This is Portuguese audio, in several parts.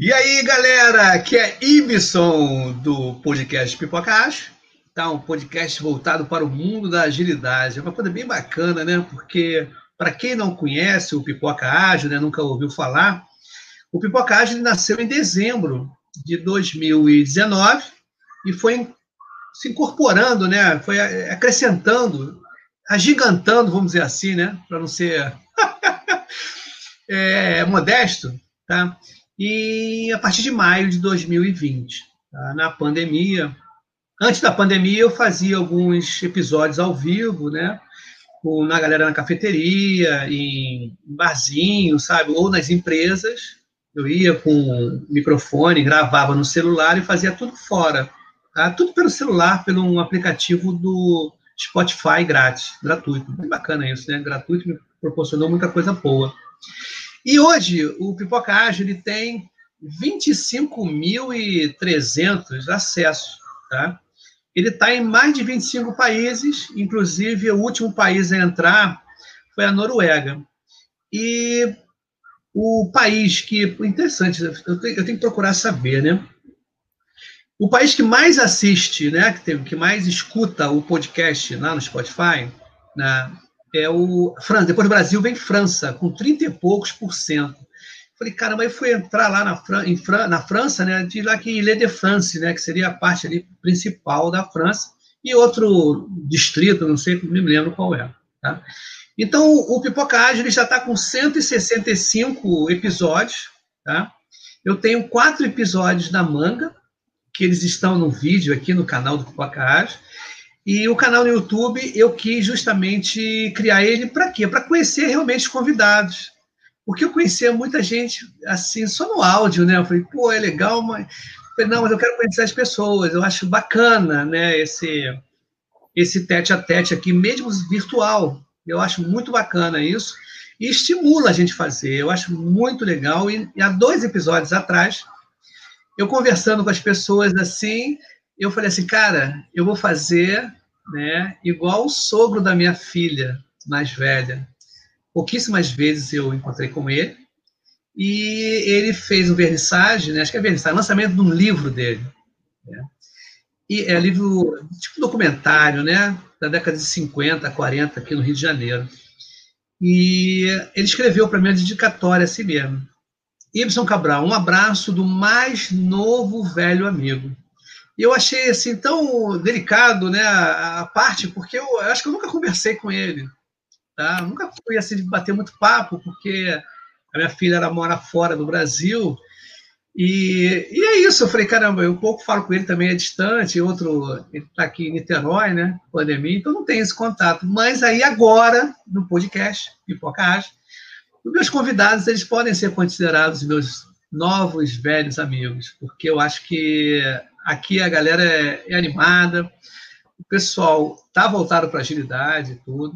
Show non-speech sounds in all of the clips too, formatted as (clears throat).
E aí, galera, aqui é Ibson do podcast Pipocast. Tá um podcast voltado para o mundo da agilidade. É uma coisa bem bacana, né? Porque para quem não conhece o Pipoca Ágil, né, nunca ouviu falar, o Pipoca Ágil nasceu em dezembro de 2019 e foi se incorporando, né? Foi acrescentando, agigantando, vamos dizer assim, né? Para não ser (laughs) é, modesto, tá? E a partir de maio de 2020, tá? na pandemia, antes da pandemia eu fazia alguns episódios ao vivo, né? Na galera na cafeteria, em barzinho, sabe? Ou nas empresas. Eu ia com microfone, gravava no celular e fazia tudo fora. Tá? Tudo pelo celular, pelo um aplicativo do Spotify grátis, gratuito. Bem bacana isso, né? Gratuito me proporcionou muita coisa boa. E hoje, o Pipoca Ágil ele tem 25.300 acessos. Tá? Ele está em mais de 25 países, inclusive o último país a entrar foi a Noruega. E o país que. Interessante, eu tenho, eu tenho que procurar saber, né? O país que mais assiste, né, que, tem, que mais escuta o podcast lá no Spotify, né, é o França. Depois do Brasil vem França, com 30 e poucos por cento. Falei, caramba, aí fui entrar lá na, Fran em Fran na França, né, de lá que Ile de France, né, que seria a parte ali principal da França, e outro distrito, não sei, não me lembro qual é. Tá? Então, o Pipoca Ágil já está com 165 episódios. Tá? Eu tenho quatro episódios da manga, que eles estão no vídeo aqui no canal do Pipoca Ágil. E o canal no YouTube, eu quis justamente criar ele para quê? Para conhecer realmente os convidados. Porque eu conhecia muita gente assim, só no áudio, né? Eu falei, pô, é legal, mas. não, mas eu quero conhecer as pessoas, eu acho bacana, né? Esse, esse tete a tete aqui, mesmo virtual. Eu acho muito bacana isso. E estimula a gente fazer, eu acho muito legal. E, e há dois episódios atrás, eu conversando com as pessoas assim, eu falei assim, cara, eu vou fazer né? Igual o sogro da minha filha mais velha. Pouquíssimas vezes eu encontrei com ele. E ele fez um vernissage, né? acho que é vernissage, lançamento de um livro dele. Né? E é livro, tipo documentário, né? Da década de 50, 40, aqui no Rio de Janeiro. E ele escreveu para mim a dedicatória a si mesmo. Ibson Cabral, um abraço do mais novo velho amigo. E eu achei assim tão delicado, né, a, a parte, porque eu, eu, acho que eu nunca conversei com ele, tá? Nunca fui assim bater muito papo, porque a minha filha ela mora fora do Brasil. E, e é isso, eu falei, caramba, eu um pouco falo com ele também, é distante, outro, ele está aqui em Niterói, né, pandemia, então não tem esse contato. Mas aí agora, no podcast, Pipoca os meus convidados, eles podem ser considerados meus novos, velhos amigos, porque eu acho que Aqui a galera é, é animada, o pessoal está voltado para agilidade e tudo.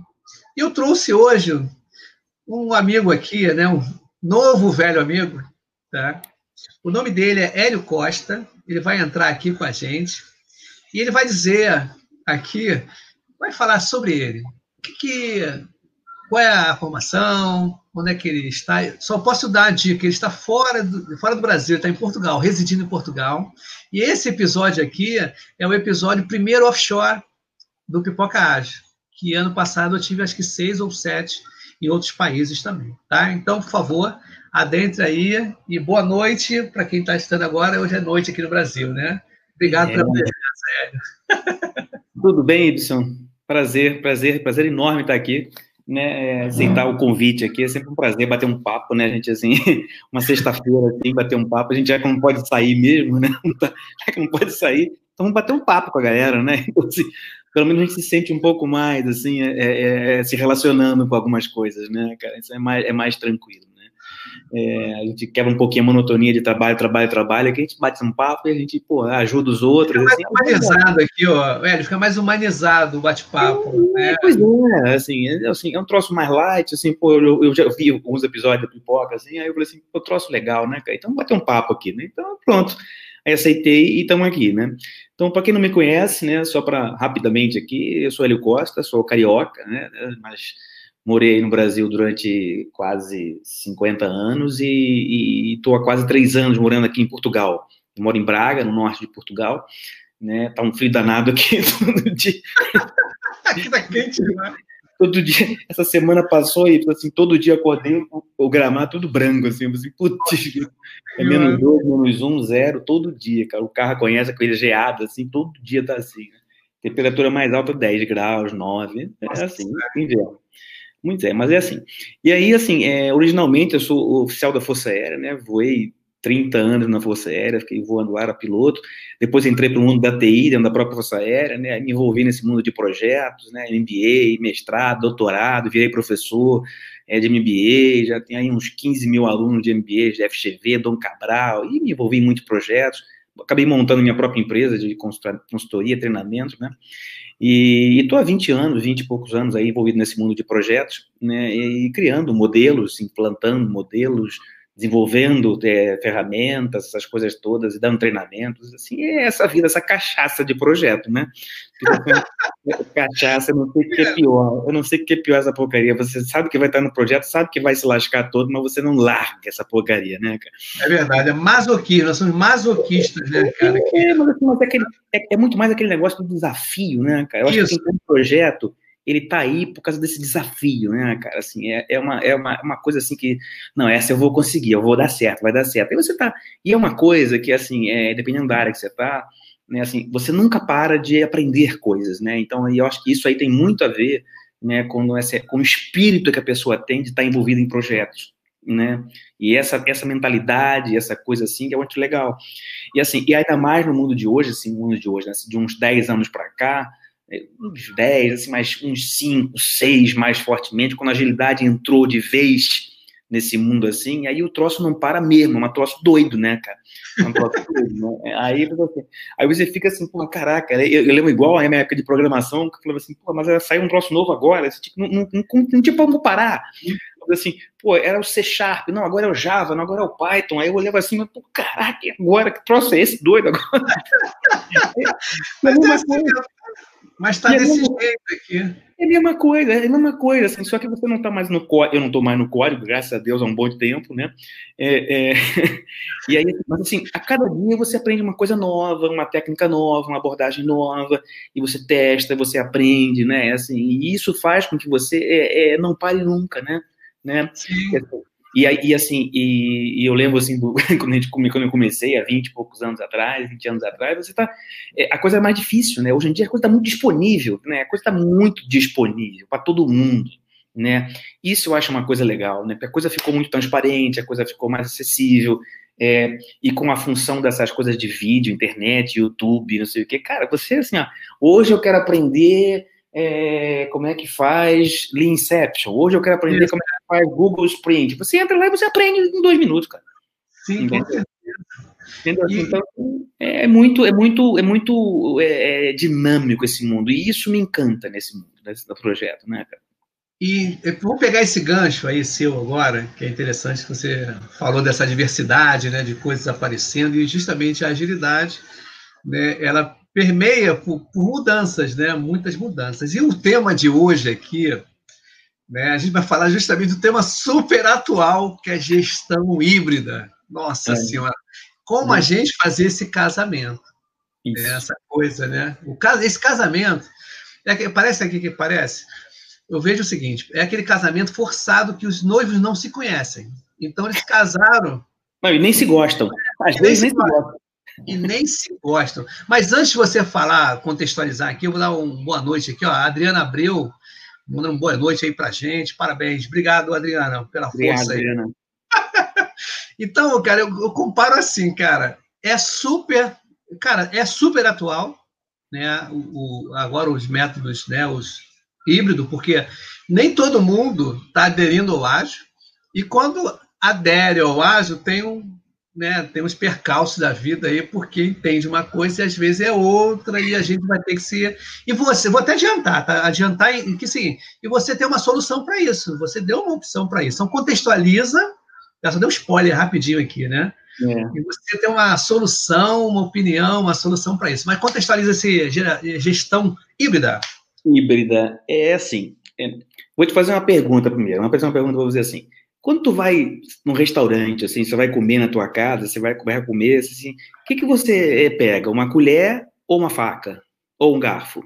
E eu trouxe hoje um amigo aqui, né, um novo velho amigo, tá? O nome dele é Hélio Costa, ele vai entrar aqui com a gente e ele vai dizer aqui, vai falar sobre ele. O que, que qual é a formação, onde é que ele está. Só posso dar a dica, ele está fora do, fora do Brasil, está em Portugal, residindo em Portugal. E esse episódio aqui é o episódio primeiro offshore do Pipoca Ágil, que ano passado eu tive acho que seis ou sete em outros países também, tá? Então, por favor, adentre aí e boa noite para quem está estando agora. Hoje é noite aqui no Brasil, né? Obrigado é, pela presença, Tudo bem, Edson? Prazer, prazer, prazer enorme estar aqui né, é, aceitar o convite aqui. É sempre um prazer bater um papo, né, gente, assim, (laughs) uma sexta-feira, assim, bater um papo. A gente já não pode sair mesmo, né, (laughs) tá, já que não pode sair, então vamos bater um papo com a galera, né, (laughs) então, assim, pelo menos a gente se sente um pouco mais, assim, é, é, é se relacionando com algumas coisas, né, cara, isso é mais, é mais tranquilo. É, a gente quebra um pouquinho a monotonia de trabalho, trabalho, trabalho, que a gente bate um papo e a gente pô, ajuda os outros. Fica mais assim, humanizado aqui, ó. É, fica mais humanizado o bate-papo. É, né? Pois é, assim, é, assim, é um troço mais light, assim, pô, eu, eu já vi alguns episódios da pipoca, assim, aí eu falei assim, pô, troço legal, né, cara? Então bater um papo aqui, né? Então, pronto. Aí aceitei e estamos aqui, né? Então, para quem não me conhece, né, só para rapidamente aqui, eu sou Hélio Costa, sou carioca, né, mas morei no Brasil durante quase 50 anos e estou há quase três anos morando aqui em Portugal. Eu moro em Braga, no norte de Portugal, né? Tá um frio danado aqui (laughs) todo dia. (laughs) aqui tá quente, né? Todo dia, essa semana passou e assim, todo dia acordei o, o gramado tudo branco, assim, assim putz, é menos dois, menos um, zero, todo dia, cara. O carro conhece aquele geado, assim, todo dia tá assim, né? Temperatura mais alta, 10 graus, 9, é assim, inverno. Muito é, mas é assim. E aí, assim, é, originalmente eu sou oficial da Força Aérea, né? Voei 30 anos na Força Aérea, fiquei voando era piloto. Depois entrei para o mundo da TI, dentro da própria Força Aérea, né? Me envolvi nesse mundo de projetos, né? MBA, mestrado, doutorado, virei professor é, de MBA, já tenho aí uns 15 mil alunos de MBA, de FGV, Dom Cabral, e me envolvi em muitos projetos. Acabei montando minha própria empresa de consultoria, treinamento, né? E estou há 20 anos, 20 e poucos anos aí envolvido nesse mundo de projetos, né, e criando modelos, implantando modelos, desenvolvendo é, ferramentas, essas coisas todas, e dando treinamentos, assim, é essa vida, essa cachaça de projeto, né? (laughs) cachaça, eu não sei o que é pior, eu não sei o que é pior essa porcaria, você sabe que vai estar no projeto, sabe que vai se lascar todo, mas você não larga essa porcaria, né, cara? É verdade, é masoquismo, nós somos masoquistas, né, cara? É, mas, assim, mas é, aquele, é, é, muito mais aquele negócio do desafio, né, cara? Eu acho Isso. que tem um projeto ele tá aí por causa desse desafio, né, cara? Assim, é, é, uma, é uma, uma coisa assim que, não, essa eu vou conseguir, eu vou dar certo, vai dar certo. E você tá. E é uma coisa que, assim, é, dependendo da área que você tá, né, assim, você nunca para de aprender coisas, né? Então, eu acho que isso aí tem muito a ver, né, com, essa, com o espírito que a pessoa tem de estar tá envolvida em projetos. Né? E essa, essa mentalidade, essa coisa assim, que é muito legal. E assim, e ainda mais no mundo de hoje, assim, mundo de hoje, né, de uns 10 anos para cá, uns 10, assim, mais uns 5, 6 mais fortemente, quando a agilidade entrou de vez nesse mundo assim, aí o troço não para mesmo, é um troço doido, né, cara? É um troço (laughs) doido, né? Aí você, aí você fica assim, pô, caraca, eu, eu lembro igual a minha época de programação, que eu falava assim, pô, mas saiu um troço novo agora, tipo, não, não, não, não tinha como parar. Assim, pô, era o C Sharp, não, agora é o Java, não, agora é o Python. Aí eu olhava assim, mas, pô, caraca, agora, que troço é esse doido agora? (laughs) mas, é assim, mas está desse jeito aqui. É a mesma coisa, é a mesma coisa, assim, só que você não está mais no código, eu não estou mais no código, graças a Deus, há um bom tempo, né? É, é... (laughs) e aí, mas assim, a cada dia você aprende uma coisa nova, uma técnica nova, uma abordagem nova, e você testa, você aprende, né? Assim, e isso faz com que você é, é não pare nunca, né? né? Sim. E, e assim, e, e, eu lembro assim, do, (laughs) quando, a gente, quando eu comecei, há 20 e poucos anos atrás, 20 anos atrás, você tá. É, a coisa é mais difícil, né? Hoje em dia a coisa está muito disponível, né? A coisa está muito disponível para todo mundo. Né? Isso eu acho uma coisa legal, né? Porque a coisa ficou muito transparente, a coisa ficou mais acessível, é, e com a função dessas coisas de vídeo, internet, YouTube, não sei o que, cara, você assim, ó, hoje eu quero aprender é, como é que faz Leanception. Hoje eu quero aprender Isso. como é que faz Google Sprint. Você entra lá e você aprende em dois minutos, cara. Sim, Entendeu? Entendeu? E... Então, é muito, é muito, é muito é, é, dinâmico esse mundo. E isso me encanta nesse mundo, nesse projeto, né, cara? E vou pegar esse gancho aí seu agora, que é interessante que você falou dessa diversidade, né, de coisas aparecendo e justamente a agilidade, né, ela permeia por, por, mudanças, né? Muitas mudanças. E o tema de hoje aqui, né? A gente vai falar justamente do tema super atual, que é gestão híbrida. Nossa é. Senhora, como é. a gente fazer esse casamento? Isso. Essa coisa, né? O caso, esse casamento, é que, parece aqui que parece. Eu vejo o seguinte: é aquele casamento forçado que os noivos não se conhecem. Então eles casaram. Não, e nem se gostam. Às vezes nem se gostam e nem se gostam. Mas antes de você falar, contextualizar aqui, eu vou dar uma boa noite aqui, ó. A Adriana Abreu, mandando uma boa noite aí pra gente. Parabéns. Obrigado, Adriana, pela Obrigado, força aí. Adriana. (laughs) então, cara, eu, eu, comparo assim, cara. É super, cara, é super atual, né? O, o agora os métodos, né? Os híbrido, porque nem todo mundo está aderindo ao ágil. E quando adere ao ágil, tem um né, tem uns percalços da vida aí, porque entende uma coisa e às vezes é outra, e a gente vai ter que ser. E você, vou até adiantar, tá? Adiantar em que sim, e você tem uma solução para isso, você deu uma opção para isso. Então, contextualiza, eu só deu um spoiler rapidinho aqui, né? É. E você tem uma solução, uma opinião, uma solução para isso. Mas contextualiza esse gestão híbrida. Híbrida. É assim. É, Vou te fazer uma pergunta primeiro. Uma pergunta, vou dizer assim. Quando tu vai num restaurante, assim, você vai comer na tua casa, você vai, vai comer, assim, o que, que você eh, pega? Uma colher ou uma faca? Ou um garfo?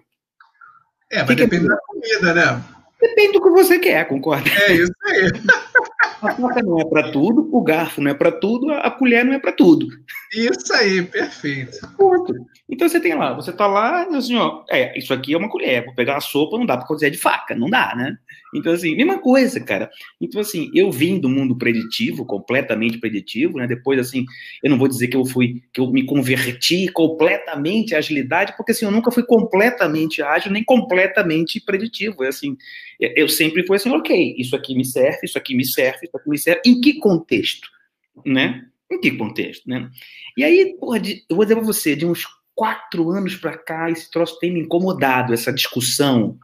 É, mas que depende que é? da comida, né? Depende do que você quer, concorda? É isso aí. (laughs) A faca não é para tudo, o garfo não é para tudo, a colher não é para tudo. Isso aí, perfeito. Ponto. Então você tem lá, você tá lá, assim, ó, é, isso aqui é uma colher, vou pegar a sopa, não dá para cozinhar de faca, não dá, né? Então, assim, mesma coisa, cara. Então, assim, eu vim do mundo preditivo, completamente preditivo, né? Depois, assim, eu não vou dizer que eu fui, que eu me converti completamente à agilidade, porque, assim, eu nunca fui completamente ágil, nem completamente preditivo. É assim, eu sempre fui assim, ok, isso aqui me serve, isso aqui me serve, isso aqui me serve. Em que contexto, né? Em que contexto, né? E aí, porra, eu vou dizer para você, de uns quatro anos para cá, esse troço tem me incomodado, essa discussão.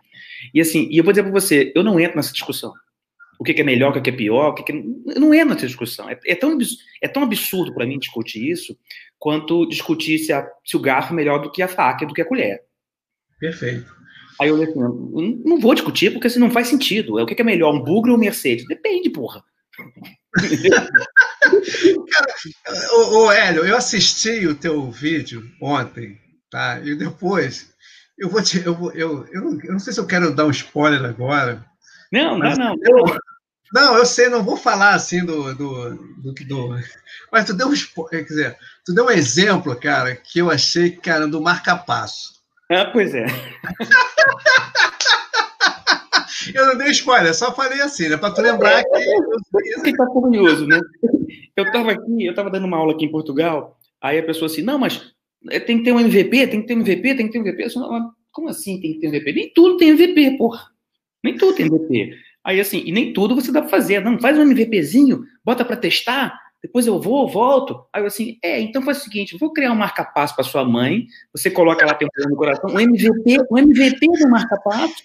E assim, e eu vou dizer para você, eu não entro nessa discussão. O que, é melhor, o que, é pior, o que, que... Eu não entro nessa discussão. É, é tão, é tão absurdo para mim discutir isso quanto discutir se, a, se o garfo é melhor do que a faca, do que a colher. Perfeito. Aí eu falei assim, não vou discutir porque assim, não faz sentido. O que, é melhor, um bugre ou um Mercedes? Depende, porra. (laughs) Cara, ô, ô, Hélio, eu assisti o teu vídeo ontem, tá? E depois eu vou te. Eu, eu, eu, não, eu não sei se eu quero dar um spoiler agora. Não, não, não. Eu, não, eu sei, não vou falar assim do. do, do, do mas tu deu um quer dizer, tu deu um exemplo, cara, que eu achei, cara, do marca-passo. Ah, pois é. (laughs) eu não dei spoiler, só falei assim, né? Para tu lembrar que. Você tá curioso, né? Eu estava aqui, eu estava dando uma aula aqui em Portugal, aí a pessoa assim, não, mas tem que ter um MVP, tem que ter um MVP, tem que ter um MVP. Como assim tem que ter um MVP? Nem tudo tem MVP, porra. Nem tudo tem MVP. Aí assim, e nem tudo você dá para fazer. Não, faz um MVPzinho, bota para testar, depois eu vou, volto. Aí eu assim, é, então faz o seguinte, vou criar um marca-passo para sua mãe, você coloca lá, tem um no coração, um MVP, um MVP do marca-passo,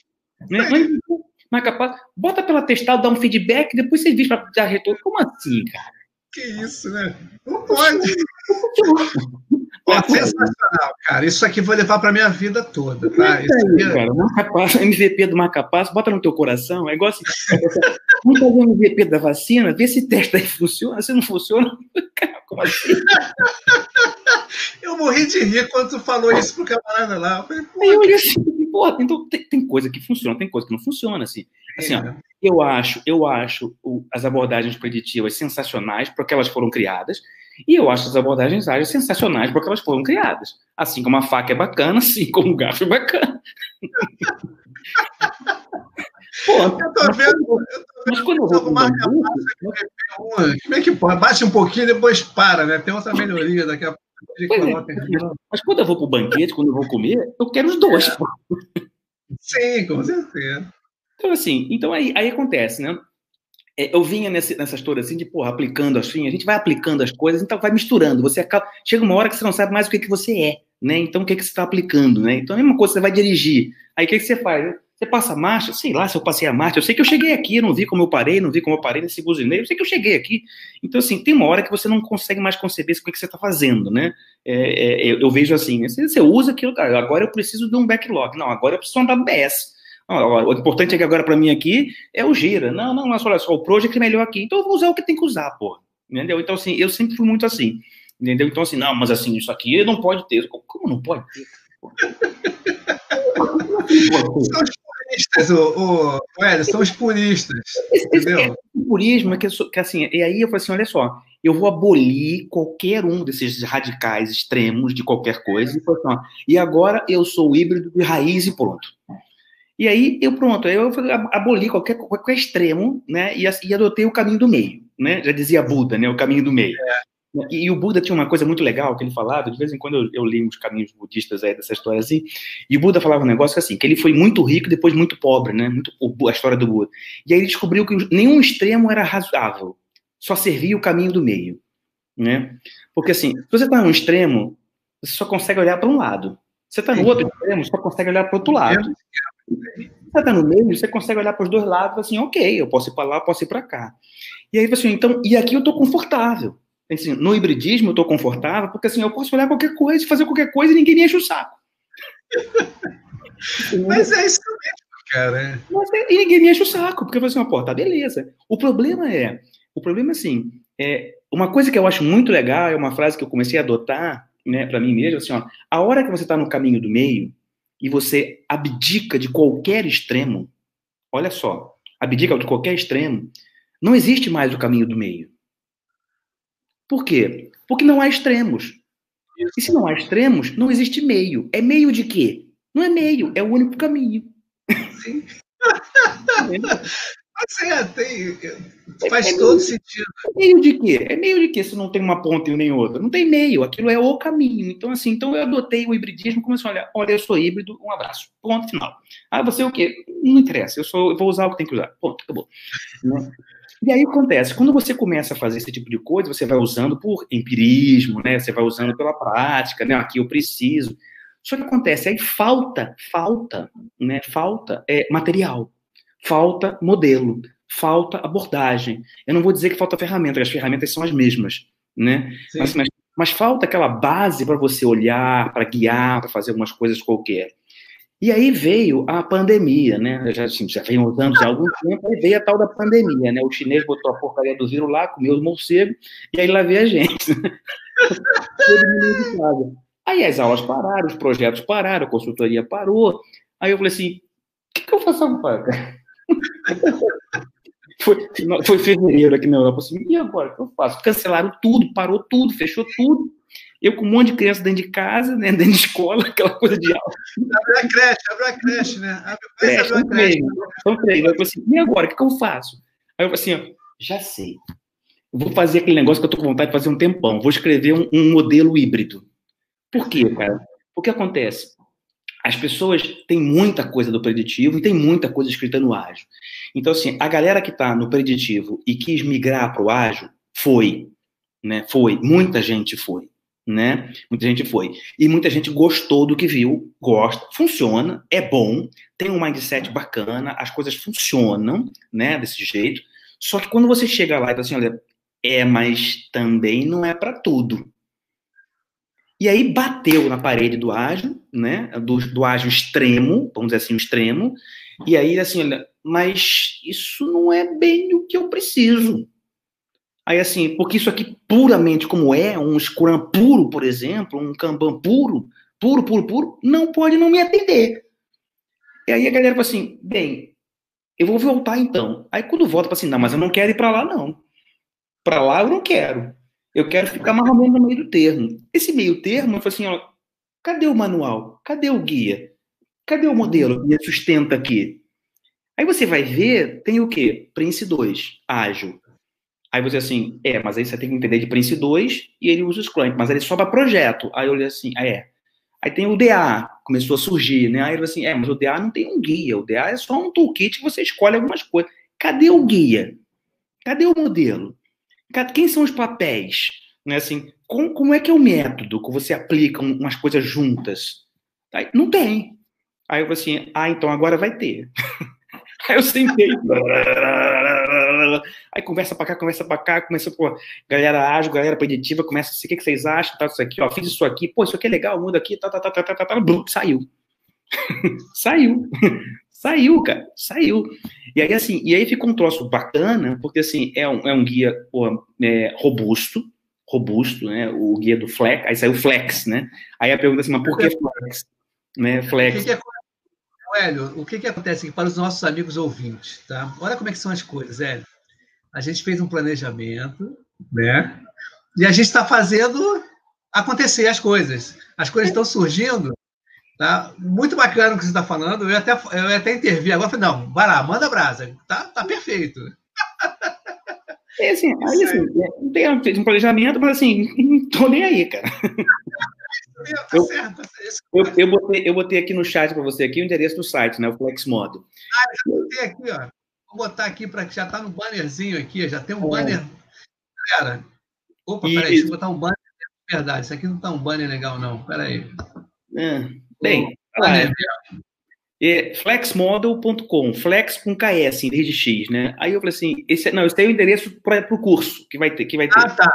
né? Um marca-passo, bota pela testar, dá um feedback, depois você diz para dar retorno. Como assim, cara? Que isso, né? Não pode. Pô, sensacional, cara. Isso aqui vou levar para minha vida toda, tá? Isso aí, é... cara, marca MVP do marca-passo, bota no teu coração. É igual assim, (laughs) vamos fazer um MVP da vacina, vê se testa aí funciona. Se não funciona, (laughs) cara, como assim? (laughs) Eu morri de rir quando tu falou isso pro camarada lá. Eu falei, pô, eu olhei assim, pô, então tem, tem, coisa que funciona, tem coisa que não funciona, assim. Assim, ó, eu acho, eu acho o, as abordagens preditivas sensacionais porque elas foram criadas, e eu acho as abordagens ágeis sensacionais porque elas foram criadas. Assim como a faca é bacana, assim como o garfo é bacana. (laughs) Pô, eu tô vendo. Eu tô vendo mas quando eu vou marca como é que pode? Bate um pouquinho e depois para, né? Tem outra melhoria daqui a pouco. É, mas quando eu vou para o banquete, quando eu vou comer, eu quero os dois. Sim, com certeza. Então, assim, então aí, aí acontece, né? É, eu vinha nessa, nessa história assim de, porra, aplicando assim, a gente vai aplicando as coisas, então vai misturando. Você acaba, chega uma hora que você não sabe mais o que, que você é, né? Então, o que, que você está aplicando, né? Então, a mesma coisa, você vai dirigir. Aí, o que, que você faz? Você passa a marcha, sei lá se eu passei a marcha, eu sei que eu cheguei aqui, eu não vi como eu parei, não vi como eu parei nesse buzineiro, eu sei que eu cheguei aqui. Então, assim, tem uma hora que você não consegue mais conceber o que, que você está fazendo, né? É, é, eu, vejo assim, você, você usa aquilo, agora eu preciso de um backlog. Não, agora eu preciso andar BS. O importante é que agora para mim aqui é o gira. Não, não, mas olha só, o project é melhor aqui. Então eu vou usar o que tem que usar, pô. Entendeu? Então, assim, eu sempre fui muito assim. Entendeu? Então, assim, não, mas assim, isso aqui não pode ter. Como não pode ter? são os puristas, o, o, Hélio, são os puristas. Entendeu? É, o purismo é que, que, assim, e aí eu falei assim: olha só, eu vou abolir qualquer um desses radicais extremos de qualquer coisa. E, assim, ó, e agora eu sou híbrido de raiz e pronto. E aí eu pronto, eu aboli qualquer, qualquer extremo, né? E, e adotei o caminho do meio, né? Já dizia Buda, né? O caminho do meio. É. E, e, o Buda tinha uma coisa muito legal que ele falava, de vez em quando eu, eu li uns caminhos budistas aí dessa história assim, e o Buda falava um negócio assim, que ele foi muito rico e depois muito pobre, né? Muito, a história do Buda. E aí ele descobriu que nenhum extremo era razoável, só servia o caminho do meio, né? Porque assim, se você está num extremo, você só consegue olhar para um lado. Você está no outro extremo, só consegue olhar para o outro lado. Você está no meio, você consegue olhar para os dois lados assim, ok, eu posso ir para lá, posso ir para cá. E aí, assim, então, e aqui eu estou confortável. Assim, no hibridismo eu estou confortável, porque assim, eu posso olhar qualquer coisa, fazer qualquer coisa e ninguém me enche o saco. (laughs) Mas é isso mesmo, cara. Mas, e ninguém me enche o saco, porque eu falei assim, pô, tá beleza. O problema é, o problema é assim, é, uma coisa que eu acho muito legal, é uma frase que eu comecei a adotar, né, para mim mesmo, assim, ó, a hora que você tá no caminho do meio e você abdica de qualquer extremo, olha só, abdica de qualquer extremo, não existe mais o caminho do meio. Por quê? Porque não há extremos. E se não há extremos, não existe meio. É meio de quê? Não é meio, é o único caminho. Sim. (laughs) Mas é, tem, faz é, é todo meio, sentido. É meio de quê? É meio de quê se não tem uma ponta e nem outra? Não tem meio, aquilo é o caminho. Então, assim, então eu adotei o hibridismo como assim, olha, olha, eu sou híbrido, um abraço. Ponto final. Ah, você é o quê? Não interessa, eu, sou, eu vou usar o que tem que usar. Ponto, acabou. Né? E aí acontece, quando você começa a fazer esse tipo de coisa, você vai usando por empirismo, né? Você vai usando pela prática, né? Aqui eu preciso. Só que acontece, aí falta, falta, né? Falta é, material, falta modelo, falta abordagem. Eu não vou dizer que falta ferramenta, as ferramentas são as mesmas, né? Mas, mas, mas falta aquela base para você olhar, para guiar, para fazer algumas coisas qualquer. E aí veio a pandemia, né? Já, assim, já vem usando há algum tempo, aí veio a tal da pandemia, né? O chinês botou a porcaria do vírus lá, comeu os morcegos, e aí lá veio a gente. (laughs) aí as aulas pararam, os projetos pararam, a consultoria parou. Aí eu falei assim: o que, que eu faço agora? Foi, foi fevereiro aqui na Europa. Assim, e agora? O que eu faço? Cancelaram tudo, parou tudo, fechou tudo. Eu com um monte de criança dentro de casa, né, dentro de escola, (laughs) aquela coisa de aula. Abre a creche, abre a creche, né? Abre, creche, abre a creche. São três. Eu falei assim, e agora, o que, que eu faço? Aí eu falei assim, ó, já sei. Eu vou fazer aquele negócio que eu tô com vontade de fazer um tempão. Vou escrever um, um modelo híbrido. Por quê, cara? O que acontece? As pessoas têm muita coisa do preditivo e tem muita coisa escrita no ágil. Então, assim, a galera que está no preditivo e quis migrar para o ágil, foi. Né? Foi. Muita gente foi né? Muita gente foi. E muita gente gostou do que viu, gosta, funciona, é bom, tem um mindset bacana, as coisas funcionam, né, desse jeito. Só que quando você chega lá e fala assim, olha, é, mas também não é para tudo. E aí bateu na parede do ágil, né, do, do ágil extremo, vamos dizer assim, o extremo, e aí assim, olha, mas isso não é bem o que eu preciso. Aí, assim, porque isso aqui puramente como é, um Scrum puro, por exemplo, um Kanban puro, puro, puro, puro, não pode não me atender. E aí a galera fala assim, bem, eu vou voltar então. Aí quando volta, fala assim, não, mas eu não quero ir para lá, não. Para lá eu não quero. Eu quero ficar mais ou menos no meio do termo. Esse meio termo, eu falo assim, ó, cadê o manual? Cadê o guia? Cadê o modelo que sustenta aqui? Aí você vai ver, tem o quê? Prince 2, ágil. Aí você assim, é, mas aí você tem que entender de Prince 2 e ele usa o Scrum, mas ele só para projeto. Aí eu olhei assim, ah, é. Aí tem o DA, começou a surgir, né? Aí ele assim, é, mas o DA não tem um guia, o DA é só um toolkit que você escolhe algumas coisas. Cadê o guia? Cadê o modelo? Quem são os papéis? Né, assim, como, é que é o método que você aplica umas coisas juntas? Aí, não tem. Aí eu falei assim, ah, então agora vai ter. (laughs) Aí eu sentei. Aí conversa pra cá, conversa pra cá, começa, pô, galera ágil, galera preditiva, começa assim, o que, que vocês acham? Tá, isso aqui, ó, fiz isso aqui, pô, isso aqui é legal, muda aqui, tá, tá, tá, tá, tá, tá, tá, saiu. (laughs) saiu. Saiu, cara, saiu. E aí, assim, e aí fica um troço bacana, porque, assim, é um, é um guia pô, é, robusto, robusto, né, o guia do Flex, aí saiu Flex, né, aí a pergunta é assim, mas por que Flex? Né, Flex. O que, que é Hélio, o que, que acontece aqui para os nossos amigos ouvintes? Tá? Olha como é que são as coisas, Hélio. A gente fez um planejamento, né? E a gente está fazendo acontecer as coisas. As coisas estão surgindo. Tá? Muito bacana o que você está falando. Eu até, eu até intervi agora. Falei, não, vai lá, manda brasa. Tá, tá perfeito. É assim, aí, assim, é, tem um planejamento, mas assim, não (laughs) tô nem aí, cara. Tá eu, tá eu, eu, botei, eu botei aqui no chat para você aqui o endereço do site, né? O Flexmodo. Ah, já botei aqui, ó. Vou botar aqui para que já está no bannerzinho aqui, já tem um é. banner. Galera, opa, peraí, deixa eu botar um banner. Verdade, isso aqui não está um banner legal, não. Peraí. É. Bem, banner, é, flexmodel.com, flex com KS em vez de X, né? Aí eu falei assim, esse, não, esse é o endereço para o curso que vai ter. Que vai ter. Ah, tá.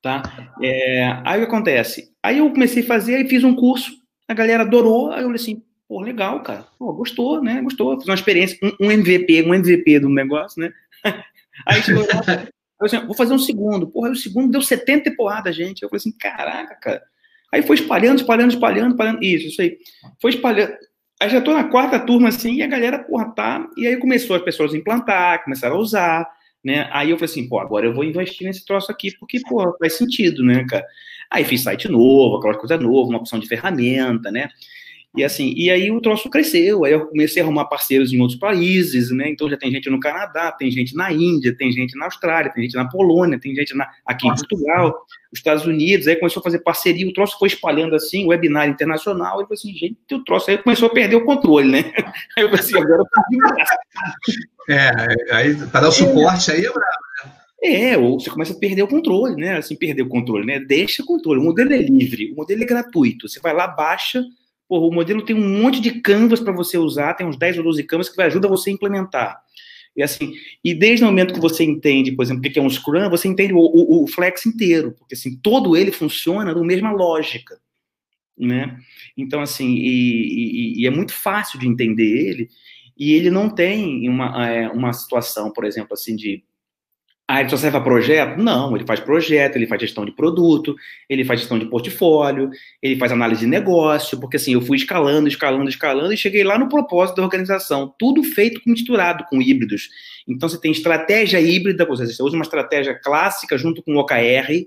Tá? É, aí o que acontece? Aí eu comecei a fazer, aí fiz um curso, a galera adorou, aí eu falei assim, Pô, legal, cara. Pô, gostou, né? Gostou. Fiz uma experiência, um, um MVP, um MVP do negócio, né? (laughs) Aí chegou lá, eu assim, vou fazer um segundo. Porra, aí o segundo deu 70 e porrada, gente. Eu falei assim, caraca, cara. Aí foi espalhando, espalhando, espalhando, espalhando. Isso, isso aí. Foi espalhando. Aí já tô na quarta turma, assim, e a galera, porra, tá. E aí começou as pessoas a implantar, começaram a usar, né? Aí eu falei assim, pô, agora eu vou investir nesse troço aqui, porque, pô, faz sentido, né, cara? Aí fiz site novo, aquela coisa nova, uma opção de ferramenta, né? E assim, e aí o troço cresceu, aí eu comecei a arrumar parceiros em outros países, né? Então já tem gente no Canadá, tem gente na Índia, tem gente na Austrália, tem gente na Polônia, tem gente na, aqui em Portugal, os Estados Unidos, aí começou a fazer parceria, o troço foi espalhando assim, webinar internacional, e eu falei assim, gente, o troço aí começou a perder o controle, né? (laughs) Aí eu falei assim, agora eu É, aí para dar o suporte aí é bravo, né? É, ou você começa a perder o controle, né? Assim, perder o controle, né? Deixa o controle. O modelo é livre, o modelo é gratuito. Você vai lá, baixa, Porra, o modelo tem um monte de canvas para você usar, tem uns 10 ou 12 canvas que vai ajudar você a implementar. E assim, e desde o momento que você entende, por exemplo, o que é um Scrum, você entende o, o, o Flex inteiro, porque assim, todo ele funciona na mesma lógica, né? Então, assim, e, e, e, é muito fácil de entender ele, e ele não tem uma, é, uma situação, por exemplo, assim, de ah, ele só serve para projeto? Não, ele faz projeto, ele faz gestão de produto, ele faz gestão de portfólio, ele faz análise de negócio, porque assim, eu fui escalando, escalando, escalando e cheguei lá no propósito da organização, tudo feito com misturado com híbridos. Então você tem estratégia híbrida, você usa uma estratégia clássica junto com o OKR,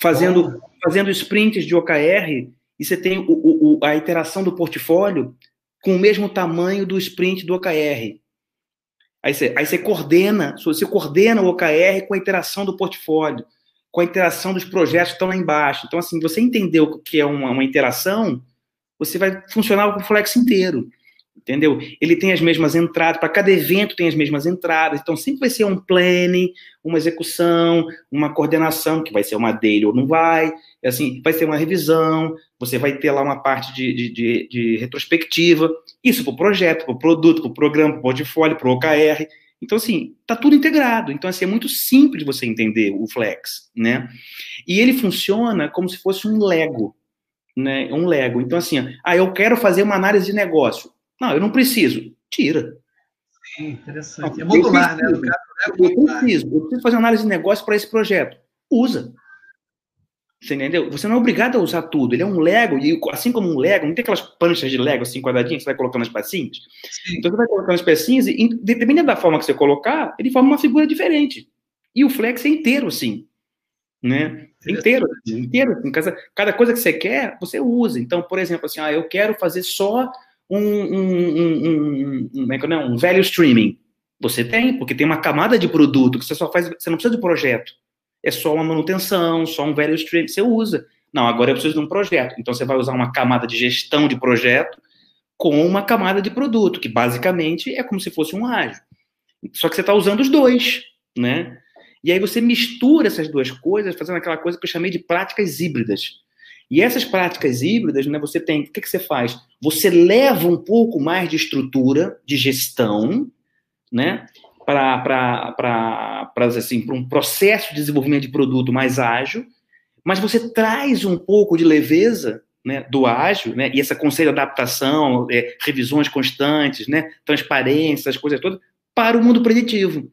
fazendo, fazendo sprints de OKR, e você tem o, o, a iteração do portfólio com o mesmo tamanho do sprint do OKR. Aí você, aí você coordena, você coordena o OKR com a interação do portfólio, com a interação dos projetos que estão lá embaixo. Então, assim, você entendeu o que é uma, uma interação, você vai funcionar com o Flex inteiro entendeu? Ele tem as mesmas entradas, para cada evento tem as mesmas entradas, então sempre vai ser um planning, uma execução, uma coordenação, que vai ser uma dele ou não vai, assim, vai ser uma revisão, você vai ter lá uma parte de, de, de, de retrospectiva, isso para o projeto, para o produto, para o programa, para o portfólio, para o OKR, então, assim, tá tudo integrado. Então, assim, é muito simples você entender o Flex, né? E ele funciona como se fosse um Lego, né? Um Lego. Então, assim, ah, eu quero fazer uma análise de negócio. Não, eu não preciso. Tira. Sim, interessante. É modular, né? preciso, né? Eu preciso, eu preciso fazer análise de negócio para esse projeto. Usa. Você entendeu? Você não é obrigado a usar tudo. Ele é um Lego, e assim como um Lego, não tem aquelas panchas de Lego assim, quadradinhas, que você vai colocando as pecinhas? Sim. Então você vai colocando as pecinhas e, dependendo da forma que você colocar, ele forma uma figura diferente. E o Flex é inteiro assim. Né? Inteiro, inteiro. Cada, cada coisa que você quer, você usa. Então, por exemplo, assim, ah, eu quero fazer só um, um, um, um, é, é um value streaming. Você tem, porque tem uma camada de produto que você só faz, você não precisa de projeto. É só uma manutenção, só um value streaming, você usa. Não, agora eu preciso de um projeto. Então você vai usar uma camada de gestão de projeto com uma camada de produto, que basicamente é como se fosse um ágil. Só que você está usando os dois, né? E aí você mistura essas duas coisas, fazendo aquela coisa que eu chamei de práticas híbridas. E essas práticas híbridas, né, você tem, o que, que você faz? Você leva um pouco mais de estrutura, de gestão, né, para assim, um processo de desenvolvimento de produto mais ágil, mas você traz um pouco de leveza né, do ágil, né, e essa conselho de adaptação, é, revisões constantes, né, transparência, essas coisas todas, para o mundo preditivo.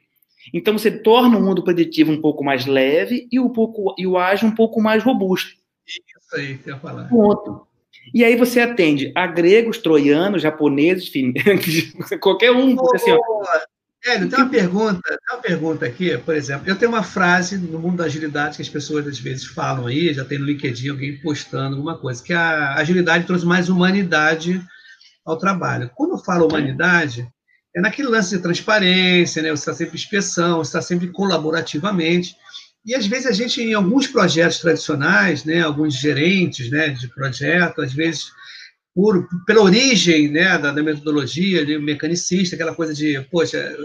Então você torna o mundo preditivo um pouco mais leve e, um pouco, e o ágil um pouco mais robusto. Isso aí que eu ia falar. Ponto. E aí você atende a gregos, troianos, japoneses, enfim, (laughs) qualquer um. Assim, Hélio, tem uma pergunta, tem uma pergunta aqui, por exemplo, eu tenho uma frase no mundo da agilidade que as pessoas às vezes falam aí, já tem no LinkedIn alguém postando alguma coisa, que a agilidade trouxe mais humanidade ao trabalho. Quando eu falo humanidade, é naquele lance de transparência, né? Você está sempre inspeção, você está sempre colaborativamente. E às vezes a gente, em alguns projetos tradicionais, né, alguns gerentes né, de projeto, às vezes, pela origem né, da, da metodologia, de mecanicista, aquela coisa de, poxa,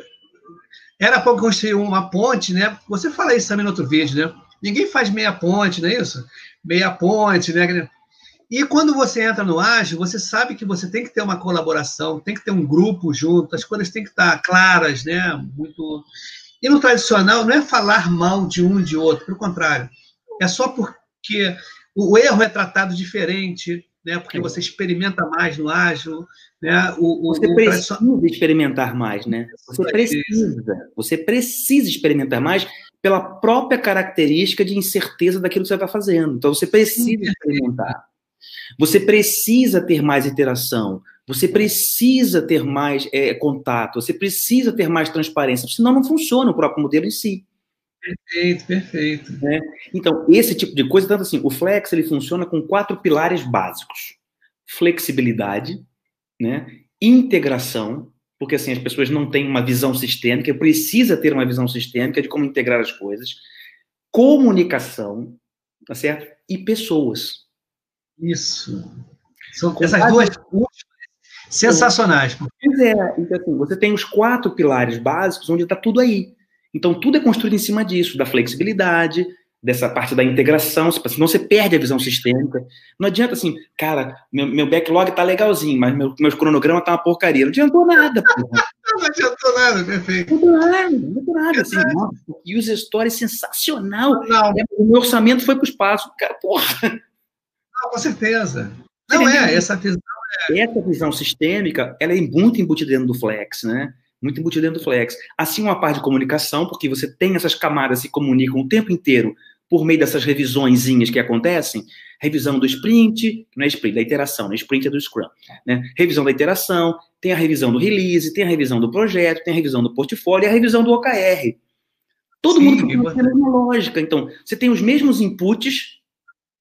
era para construir uma ponte, né? Você fala isso também no outro vídeo, né? Ninguém faz meia ponte, não é isso? Meia ponte, né? E quando você entra no ágil, você sabe que você tem que ter uma colaboração, tem que ter um grupo junto, as coisas têm que estar claras, né? Muito e no tradicional não é falar mal de um de outro, pelo contrário. É só porque o erro é tratado diferente, né? Porque você experimenta mais no ágil, né? O, o você precisa o... experimentar mais, né? Você precisa, você precisa experimentar mais pela própria característica de incerteza daquilo que você está fazendo. Então você precisa experimentar. Você precisa ter mais interação. Você precisa ter mais é, contato. Você precisa ter mais transparência. Senão não funciona o próprio modelo em si. Perfeito, perfeito. Né? Então, esse tipo de coisa, tanto assim, o Flex ele funciona com quatro pilares básicos: flexibilidade, né? integração, porque assim as pessoas não têm uma visão sistêmica, precisa ter uma visão sistêmica de como integrar as coisas, comunicação, tá certo? E pessoas. Isso. São essas duas sensacionais. Pois é, então assim, você tem os quatro pilares básicos onde está tudo aí. Então, tudo é construído em cima disso, da flexibilidade, dessa parte da integração, senão você perde a visão sistêmica. Não adianta assim, cara, meu, meu backlog tá legalzinho, mas meu, meu cronograma tá uma porcaria. Não adiantou nada, porra. (laughs) Não adiantou nada, perfeito. Não adiantou nada, não adiantou nada. Assim, nossa, user story sensacional. Não. É, o meu orçamento foi para o espaço. Cara, porra. Não, com certeza. Não é, essa visão é... Essa visão sistêmica, ela é muito embutida dentro do Flex, né? Muito embutido dentro do Flex. Assim, uma parte de comunicação, porque você tem essas camadas que se comunicam o tempo inteiro por meio dessas revisõezinhas que acontecem, revisão do sprint, não é sprint, da iteração, né? sprint é do Scrum, né? Revisão da iteração, tem a revisão do release, tem a revisão do projeto, tem a revisão do portfólio e a revisão do OKR. Todo Sim, mundo tem a mesma lógica. Então, você tem os mesmos inputs